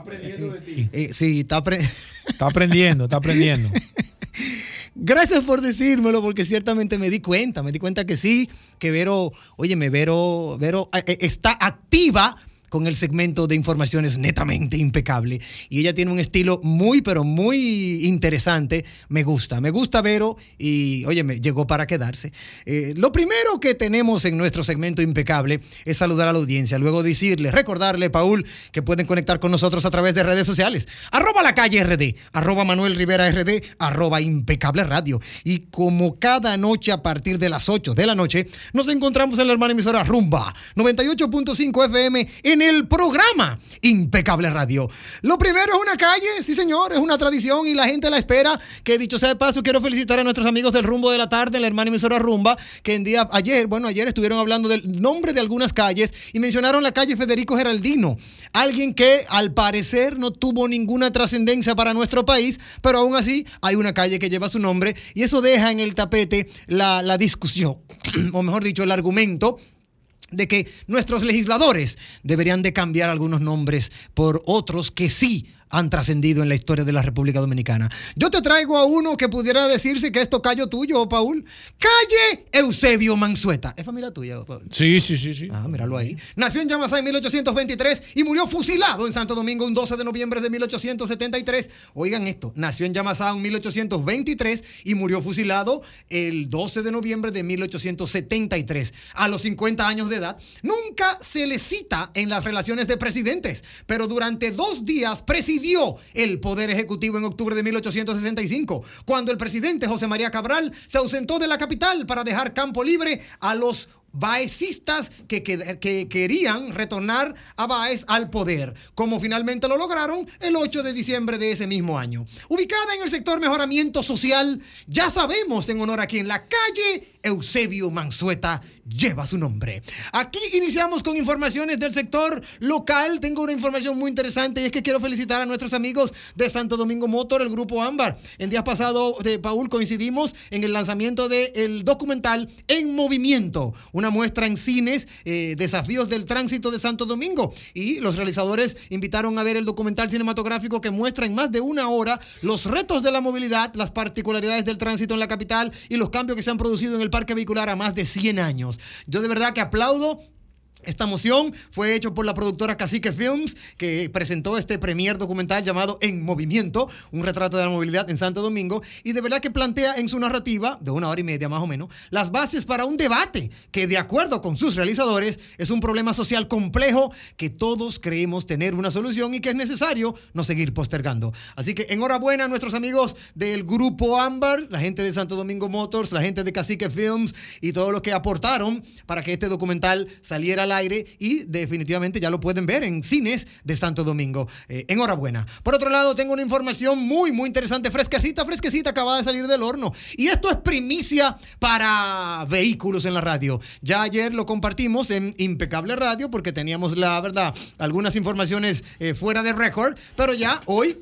Eh, sí, está apre- Está aprendiendo, está aprendiendo. Gracias por decírmelo, porque ciertamente me di cuenta, me di cuenta que sí, que Vero, óyeme, Vero, Vero eh, eh, está activa con el segmento de informaciones netamente impecable. Y ella tiene un estilo muy, pero muy interesante. Me gusta, me gusta Vero y, óyeme, llegó para quedarse. Eh, lo primero que tenemos en nuestro segmento impecable es saludar a la audiencia, luego decirle, recordarle, Paul, que pueden conectar con nosotros a través de redes sociales. Arroba la calle RD, arroba Manuel Rivera RD, arroba impecable radio. Y como cada noche a partir de las 8 de la noche, nos encontramos en la hermana emisora Rumba 98.5 FM en el programa Impecable Radio. Lo primero es una calle, sí señor, es una tradición y la gente la espera. Que dicho sea de paso, quiero felicitar a nuestros amigos del Rumbo de la Tarde, la hermana emisora Rumba, que en día ayer, bueno, ayer estuvieron hablando del nombre de algunas calles y mencionaron la calle Federico Geraldino, alguien que al parecer no tuvo ninguna trascendencia para nuestro país, pero aún así hay una calle que lleva su nombre y eso deja en el tapete la, la discusión, o mejor dicho, el argumento de que nuestros legisladores deberían de cambiar algunos nombres por otros que sí han trascendido en la historia de la República Dominicana. Yo te traigo a uno que pudiera decirse que es tocayo tuyo, Paul. Calle Eusebio Mansueta. ¿Es familia tuya, Paul? Sí, sí, sí, sí. Ah, míralo ahí. Nació en Yamasá en 1823 y murió fusilado en Santo Domingo un 12 de noviembre de 1873. Oigan esto, nació en Yamasá en 1823 y murió fusilado el 12 de noviembre de 1873. A los 50 años de edad, nunca se le cita en las relaciones de presidentes, pero durante dos días el Poder Ejecutivo en octubre de 1865, cuando el presidente José María Cabral se ausentó de la capital para dejar campo libre a los baecistas que, que- que querían retornar a Baez al poder, como finalmente lo lograron el 8 de diciembre de ese mismo año. Ubicada en el sector mejoramiento social, ya sabemos en honor a quién, la calle Eusebio Mansueta lleva su nombre. Aquí iniciamos con informaciones del sector local. Tengo una información muy interesante y es que quiero felicitar a nuestros amigos de Santo Domingo Motor, el grupo Ámbar. En días pasados, de Paul, coincidimos en el lanzamiento del documental En Movimiento, una muestra en cines, eh, desafíos del tránsito de Santo Domingo. Y los realizadores invitaron a ver el documental cinematográfico que muestra en más de una hora los retos de la movilidad, las particularidades del tránsito en la capital y los cambios que se han producido en el parque vehicular a más de 100 años. Yo de verdad que aplaudo esta moción fue hecho por la productora Cacique Films, que presentó este premier documental llamado En Movimiento, un retrato de la movilidad en Santo Domingo, y de verdad que plantea en su narrativa, de una hora y media más o menos, las bases para un debate que, de acuerdo con sus realizadores, es un problema social complejo que todos creemos tener una solución y que es necesario no seguir postergando. Así que enhorabuena a nuestros amigos del Grupo Ámbar, la gente de Santo Domingo Motors, la gente de Cacique Films y todos los que aportaron para que este documental saliera al aire y definitivamente ya lo pueden ver en cines de Santo Domingo. Eh, enhorabuena. Por otro lado, tengo una información muy, muy interesante, fresquecita, fresquecita, acaba de salir del horno. Y esto es primicia para vehículos en la radio. Ya ayer lo compartimos en Impecable Radio porque teníamos, la verdad, algunas informaciones eh, fuera de récord, pero ya hoy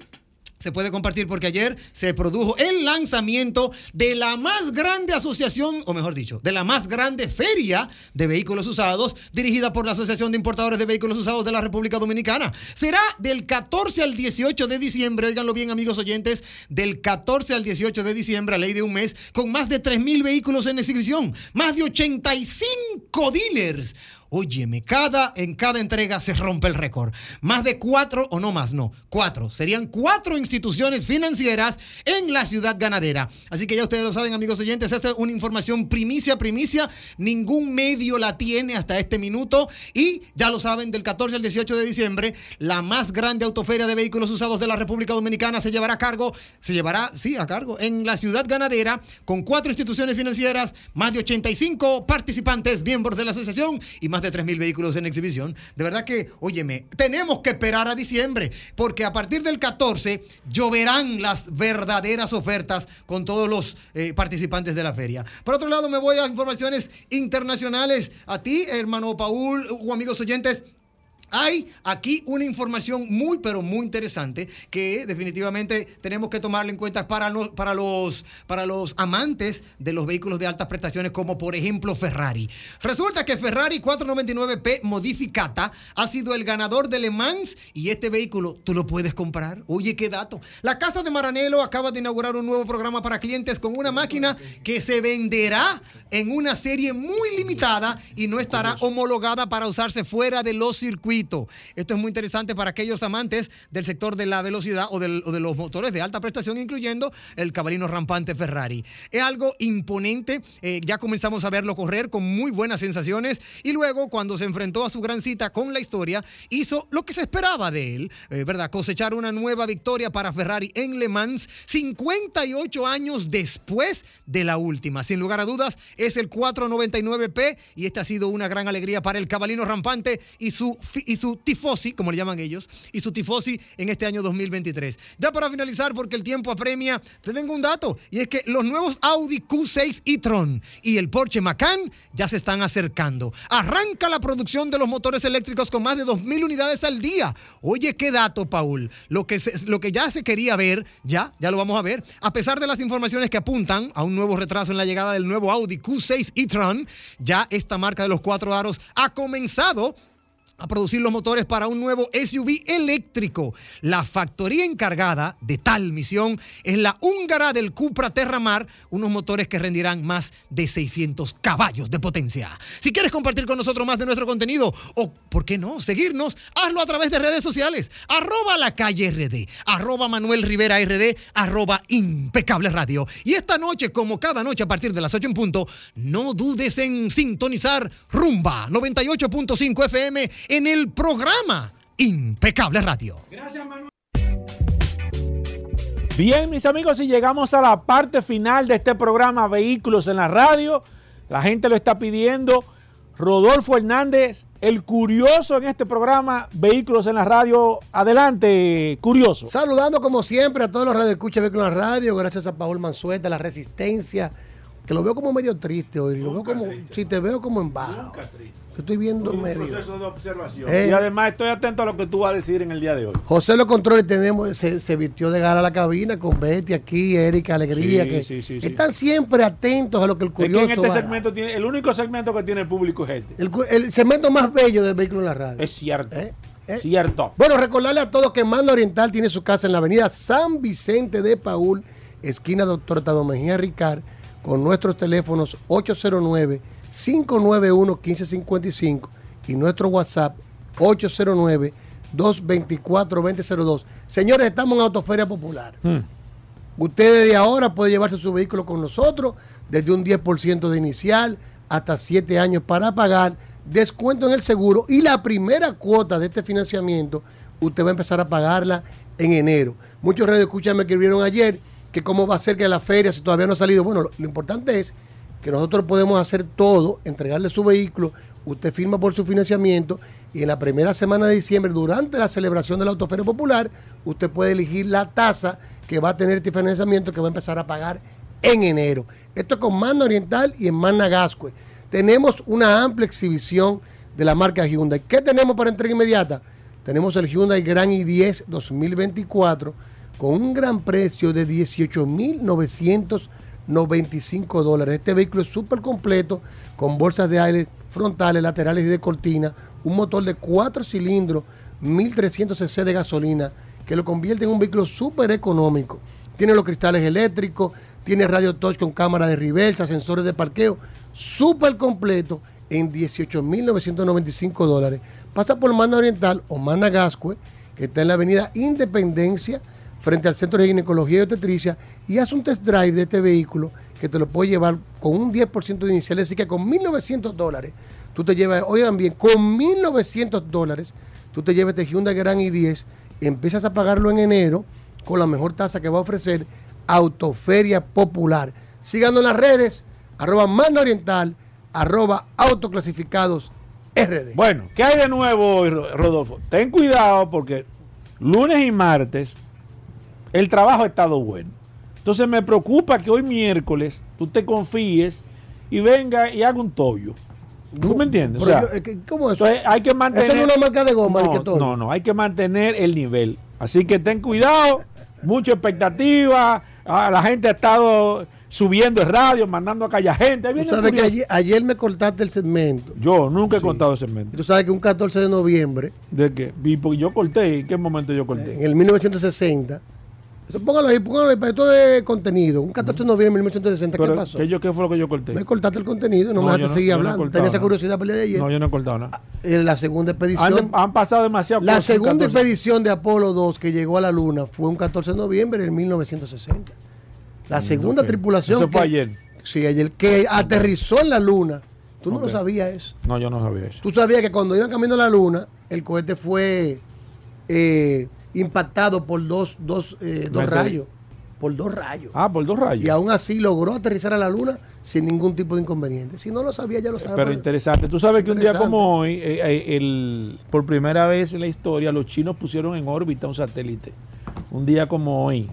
se puede compartir porque ayer se produjo el lanzamiento de la más grande asociación, o mejor dicho, de la más grande feria de vehículos usados dirigida por la Asociación de Importadores de Vehículos Usados de la República Dominicana. Será del 14 al 18 de diciembre, óiganlo bien amigos oyentes, del 14 al 18 de diciembre, a ley de un mes, con más de 3.000 vehículos en exhibición, más de 85 dealers. Óyeme, cada, en cada entrega se rompe el récord. Más de cuatro, o no más, no, cuatro. Serían cuatro instituciones financieras en la ciudad ganadera. Así que ya ustedes lo saben, amigos oyentes, esta es una información primicia, primicia. Ningún medio la tiene hasta este minuto. Y ya lo saben, del 14 al 18 de diciembre, la más grande autoferia de vehículos usados de la República Dominicana se llevará a cargo, se llevará, sí, a cargo, en la ciudad ganadera, con cuatro instituciones financieras, más de 85 participantes, miembros de la asociación y más de 3.000 vehículos en exhibición. De verdad que, óyeme, tenemos que esperar a diciembre, porque a partir del 14 lloverán las verdaderas ofertas con todos los eh, participantes de la feria. Por otro lado, me voy a informaciones internacionales. A ti, hermano Paul, o amigos oyentes, hay aquí una información muy, pero muy interesante que definitivamente tenemos que tomarla en cuenta para, los- para, los, para los amantes de los vehículos de altas prestaciones, como por ejemplo Ferrari. Resulta que Ferrari 499P modificata ha sido el ganador de Le Mans y este vehículo tú lo puedes comprar. Oye, qué dato. La Casa de Maranelo acaba de inaugurar un nuevo programa para clientes con una máquina que se venderá en una serie muy limitada y no estará homologada para usarse fuera de los circuitos. Esto es muy interesante para aquellos amantes del sector de la velocidad o, del- o de los motores de alta prestación, incluyendo el cabalino rampante Ferrari. Es algo imponente, eh, ya comenzamos a verlo correr con muy buenas sensaciones y luego cuando se enfrentó a su gran cita con la historia, hizo lo que se esperaba de él, eh, ¿verdad? Cosechar una nueva victoria para Ferrari en Le Mans 58 años después de la última. Sin lugar a dudas, es el 499P y esta ha sido una gran alegría para el cabalino rampante y su, y su tifosi, como le llaman ellos, y su tifosi en este año 2023. Ya para finalizar, porque el tiempo apremia, te tengo un dato y es que los nuevos Audi Q6 e-tron y el Porsche Macan ya se están acercando. Arranca la producción de los motores eléctricos con más de 2.000 unidades al día. Oye, qué dato, Paul. Lo que, lo que ya se quería ver, ya, ya lo vamos a ver. A pesar de las informaciones que apuntan a un nuevo retraso en la llegada del nuevo Audi Q6 e-tron, ya esta marca de los cuatro aros ha comenzado a producir los motores para un nuevo SUV eléctrico. La factoría encargada de tal misión es la húngara del Cupra Terramar, unos motores que rendirán más de 600 caballos de potencia. Si quieres compartir con nosotros más de nuestro contenido o, ¿por qué no?, seguirnos, hazlo a través de redes sociales. Arroba la calle RD, arroba Manuel Rivera RD, arroba impecable radio. Y esta noche, como cada noche a partir de las 8 en punto, no dudes en sintonizar Rumba 98.5 FM en el programa Impecable Radio. Gracias, Manuel. Bien, mis amigos, y llegamos a la parte final de este programa Vehículos en la Radio. La gente lo está pidiendo. Rodolfo Hernández, el curioso en este programa Vehículos en la Radio. Adelante, curioso. Saludando como siempre a todos los radioescuchas de Vehículos en la Radio, gracias a Paul Mansueta, la resistencia, que lo veo como medio triste hoy. Lo veo como, si te veo como en baja. Yo estoy viendo Un medio. proceso de observación. Eh. Y además estoy atento a lo que tú vas a decir en el día de hoy. José Los Controles tenemos, se, se vistió de gala a la cabina con Betty aquí, Erika Alegría, Sí, que sí, sí, sí. están siempre atentos a lo que el Es que curioso en este va- segmento tiene, el único segmento que tiene el público es este. el, el segmento más bello del vehículo en la radio. Es cierto. ¿Eh? Cierto. Bueno, recordarle a todos que Manda Oriental tiene su casa en la avenida San Vicente de Paul, esquina Doctor Tado Mejía Ricard, con nuestros teléfonos 809-591-1555 y nuestro WhatsApp 809-224-2002. Señores, estamos en Autoferia Popular. Usted desde ahora puede llevarse su vehículo con nosotros, desde un 10% de inicial hasta 7 años para pagar, descuento en el seguro y la primera cuota de este financiamiento, usted va a empezar a pagarla en enero. Muchos radioescuchas me escribieron ayer que cómo va a ser que la feria si todavía no ha salido. Bueno, lo, importante es que nosotros podemos hacer todo, entregarle su vehículo, usted firma por su financiamiento y en la primera semana de diciembre, durante la celebración de la Autoferia Popular, usted puede elegir la tasa que va a tener este financiamiento que va a empezar a pagar en enero. Esto es con Manda Oriental y en Manda Gascue. Tenemos una amplia exhibición de la marca Hyundai. ¿Qué tenemos para entrega inmediata? Tenemos el Hyundai Grand i10 2024 con un gran precio de 18.995 dólares. Este vehículo es súper completo con bolsas de aire frontales, laterales y de cortina, un motor de 4 cilindros, 1.300 cc de gasolina, que lo convierte en un vehículo súper económico. Tiene los cristales eléctricos, tiene radio touch con cámara de reversa, sensores de parqueo, súper completo en 18.995 dólares. Pasa por Mana Oriental o Mana Gascue, que está en la avenida Independencia, frente al Centro de Ginecología y Obstetricia, y haz un test drive de este vehículo que te lo puede llevar con un 10% de inicial, así que con 1.900 dólares, tú te llevas, oigan bien, con 1.900 dólares, tú te llevas este Hyundai Grand i10, empiezas a pagarlo en enero con la mejor tasa que va a ofrecer Autoferia Popular. Síganos en las redes, arroba Manda Oriental, arroba Autoclasificados RD. Bueno, ¿qué hay de nuevo hoy, Ro- Rodolfo? Ten cuidado porque lunes y martes el trabajo ha estado bueno. Entonces me preocupa que hoy miércoles tú te confíes y venga y haga un tollo. ¿Tú me entiendes? O sea, yo- ¿Cómo es eso? entonces hay que mantener. Eso no es una marca de goma, no, de que todo. no, no, hay que mantener el nivel. Así que ten cuidado, mucha expectativa. Ah, la gente ha estado subiendo el radio, mandando a callar gente. Ahí Tú sabes el que ayer, ayer me cortaste el segmento. Yo nunca he Sí. contado ese segmento. Tú sabes que un 14 de noviembre, ¿De qué? Yo corté. ¿En qué momento yo corté? en el 1960, eso póngalo ahí, póngalo ahí, para esto es contenido. Un 14 de noviembre de 1960, ¿qué pasó? ¿qué, yo, ¿Qué fue lo que yo corté? Me cortaste el contenido, no, No, me dejaste no- seguir hablando. Tenía esa curiosidad para el día de ayer. No, yo no he cortado nada. En la segunda expedición. Han, han pasado demasiado La segunda expedición de Apolo 2 que llegó a la Luna fue un 14 de noviembre del 1960. La segunda ok. tripulación. Eso fue que- ayer. Sí, ayer, que aterrizó en la Luna. Tú no lo sabías eso. No, yo no sabía eso. Tú sabías que cuando iban camino a la Luna, el cohete fue eh, impactado por dos, dos, eh, dos rayos. Por dos rayos. Ah, por dos rayos. Y aún así logró aterrizar a la Luna sin ningún tipo de inconveniente. Si no lo sabía, ya lo sabía. Pero interesante. Tú sabes que un día como hoy, eh, eh, el, por primera vez en la historia, los chinos pusieron en órbita un satélite. Un día como hoy.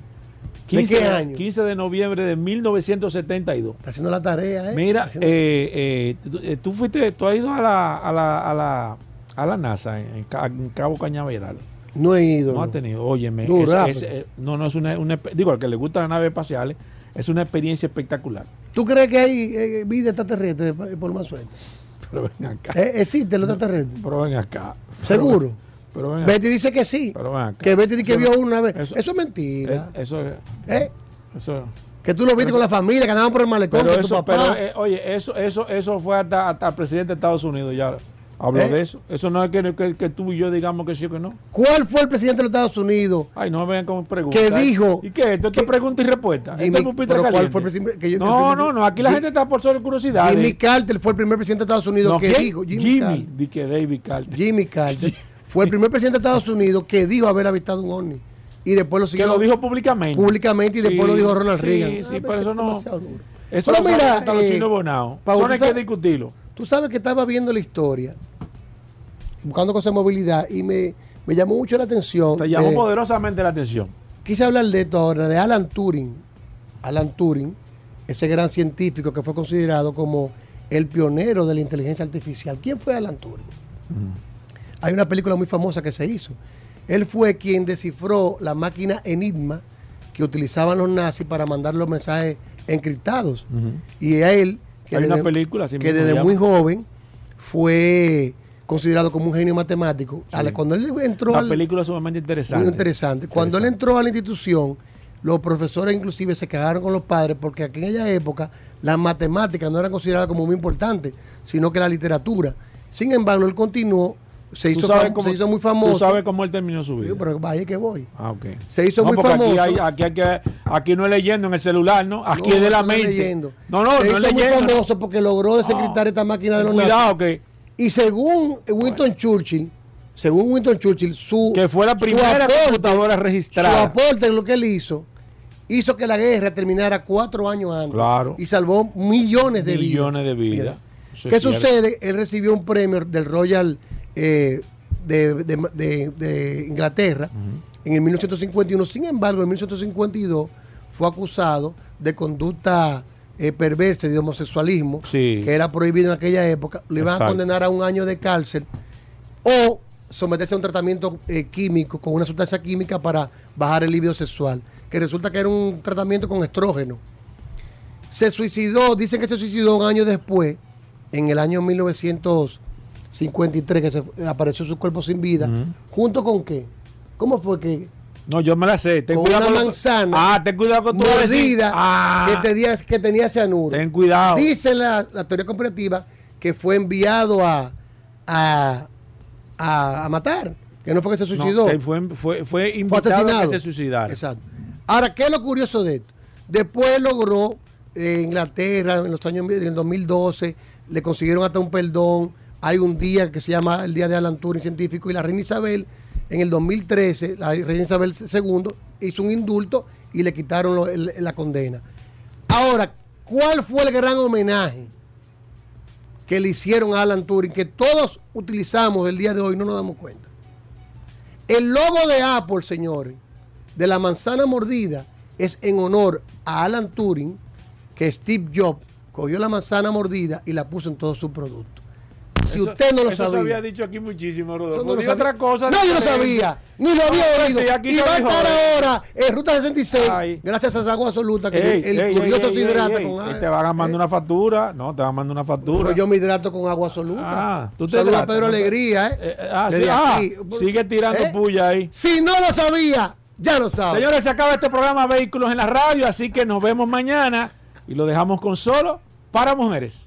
¿De qué año? 15 de noviembre de 1972. Está haciendo la tarea, ¿eh? Mira, Haciendo- eh, eh, tú, eh, tú fuiste, tú has ido a la, a la, a la, a la NASA en, en Cabo Cañaveral. No he ido. No ha no. tenido, óyeme. es- Dura, es- pero- eh, no, no es una, una digo, al que le gustan las naves espaciales, es una experiencia espectacular. ¿Tú crees que hay eh, vida extraterrestre por más suerte? Pero ven acá. Eh, ¿Existe el extraterrestre? Pero ven acá. ¿Seguro? Pero ven acá. Betty dice que sí. Pero ven acá. Que Betty dice que vio no- una vez. eso- Eso, es mentira. Eh, Eso es. ¿Eh? Eso Que tú lo viste con la familia, que andaban por el malecón Pero con tu papá. pero, eh, oye, eso, eso, eso fue hasta, hasta el presidente de Estados Unidos ya habló ¿Eh? de eso. Eso no es que, que, que tú y yo digamos que sí o que no. ¿Cuál fue el presidente de los Estados Unidos? Ay, no me vean como pregunta. Que dijo- ¿Y qué? Esto es pregunta y respuesta. Jimmy- Esto es pero ¿cuál fue el presidente que yo- No, el- no, no. Aquí la gente está por sobre curiosidad. Jimmy Carter fue el primer presidente de Estados Unidos No, que dijo. Jimmy, Jimmy, Carter. di que David Carter. Jimmy Carter fue el primer presidente de Estados Unidos que dijo haber avistado un ovni. Y después lo Que siguió lo dijo públicamente. públicamente y después Sí, lo dijo Ronald sí, Reagan. Sí, Ah, pero eso no. Eso Pero lo mira, hasta los eh, chinos bonados. Eso no hay que discutirlo. Tú sabes que estaba viendo la historia, buscando cosas de movilidad, y me, me llamó mucho la atención. Te llamó de- poderosamente la atención. Quise hablar de esto ahora, de Alan Turing. Alan Turing, ese gran científico que fue considerado como el pionero de la inteligencia artificial. ¿Quién fue Alan Turing? Hay una película muy famosa que se hizo. Él fue quien descifró la máquina Enigma que utilizaban los nazis para mandar los mensajes encriptados. Y a él, que Hay una desde- película, que desde muy joven fue considerado como un genio matemático. La- Cuando él entró La al- película es sumamente interesante. muy interesante. Cuando él entró a la institución, los profesores inclusive se cagaron con los padres porque en aquella época las matemáticas no eran consideradas como muy importantes, sino que la literatura. Sin embargo, él continuó, se hizo, sabes fam- cómo- se hizo muy famoso. Tú sabes cómo él terminó su vida. Sí, pero vaya que voy. Ah, ok. Se hizo No, muy famoso. Aquí, hay- aquí, hay que- aquí no es leyendo en el celular, ¿no? Aquí No, es de la no es mente. leyendo. No, no, se no es hizo muy leyendo. famoso porque logró desencriptar esta máquina de los Cuidado nazis. que Y según Winston Churchill, según Winston Churchill, su que fue la su primera aporte- computadora su registrada. aporte en lo que él hizo hizo que la guerra terminara cuatro años antes Claro. y salvó millones de vidas. Millones de vidas. Es ¿Qué sucede? Él recibió un premio del Royal eh, de, de- de- de Inglaterra en el 1951. Sin embargo, en 1952 fue acusado de conducta eh, perversa de homosexualismo, Sí. que era prohibido en aquella época. Le iban a condenar a un año de cárcel o someterse a un tratamiento eh, químico con una sustancia química para bajar el libido sexual, que resulta que era un tratamiento con estrógeno. Se suicidó, dicen que se suicidó un año después, en el año 1953, que se, apareció su cuerpo sin vida. ¿Junto con qué? ¿Cómo fue que No, yo me la sé. Ten con cuidado una con manzana Ah, ten cuidado con tu mordida Ah, que, tenía, que tenía cianuro? ten cuidado. Dice la, la teoría comparativa que fue enviado a, a, a, a matar, que no fue que se suicidó. No, fue, fue, fue fue invitado a que se suicidara. Exacto. Ahora, ¿qué es lo curioso de esto? Después logró eh, Inglaterra en los años en el 2012, le consiguieron hasta un perdón. Hay un día que se llama el Día de Alan Turing Científico y la reina Isabel en el 2013, la reina Isabel II hizo un indulto y le quitaron la condena. Ahora, ¿cuál fue el gran homenaje que le hicieron a Alan Turing que todos utilizamos el día de hoy no nos damos cuenta? El logo de Apple, señores, de la manzana mordida, es en honor a Alan Turing, que Steve Jobs cogió la manzana mordida y la puso en todos sus productos. Si Eso- usted no lo eso se sabía. había dicho aquí muchísimo, Rodolfo. No lo Diga sabía. otra cosa. No, yo no sabía. Ni lo había Ah, oído. y va a estar ahora en Ruta 66, Ay. gracias a esa agua absoluta, que Ey, el ey, curioso ey, se hidrata con agua. Te van a mandar una factura. No, te van a mandar una factura. Pero yo me hidrato con agua absoluta. Ah, tú te Saludos a Pedro. Alegría, ¿eh? Eh, ah, sí, ah, sigue tirando ¿Eh? puya ahí. Si no lo sabía, ya lo sabe. Señores, se acaba este programa Vehículos en la Radio, así que nos vemos mañana y lo dejamos con solo para mujeres.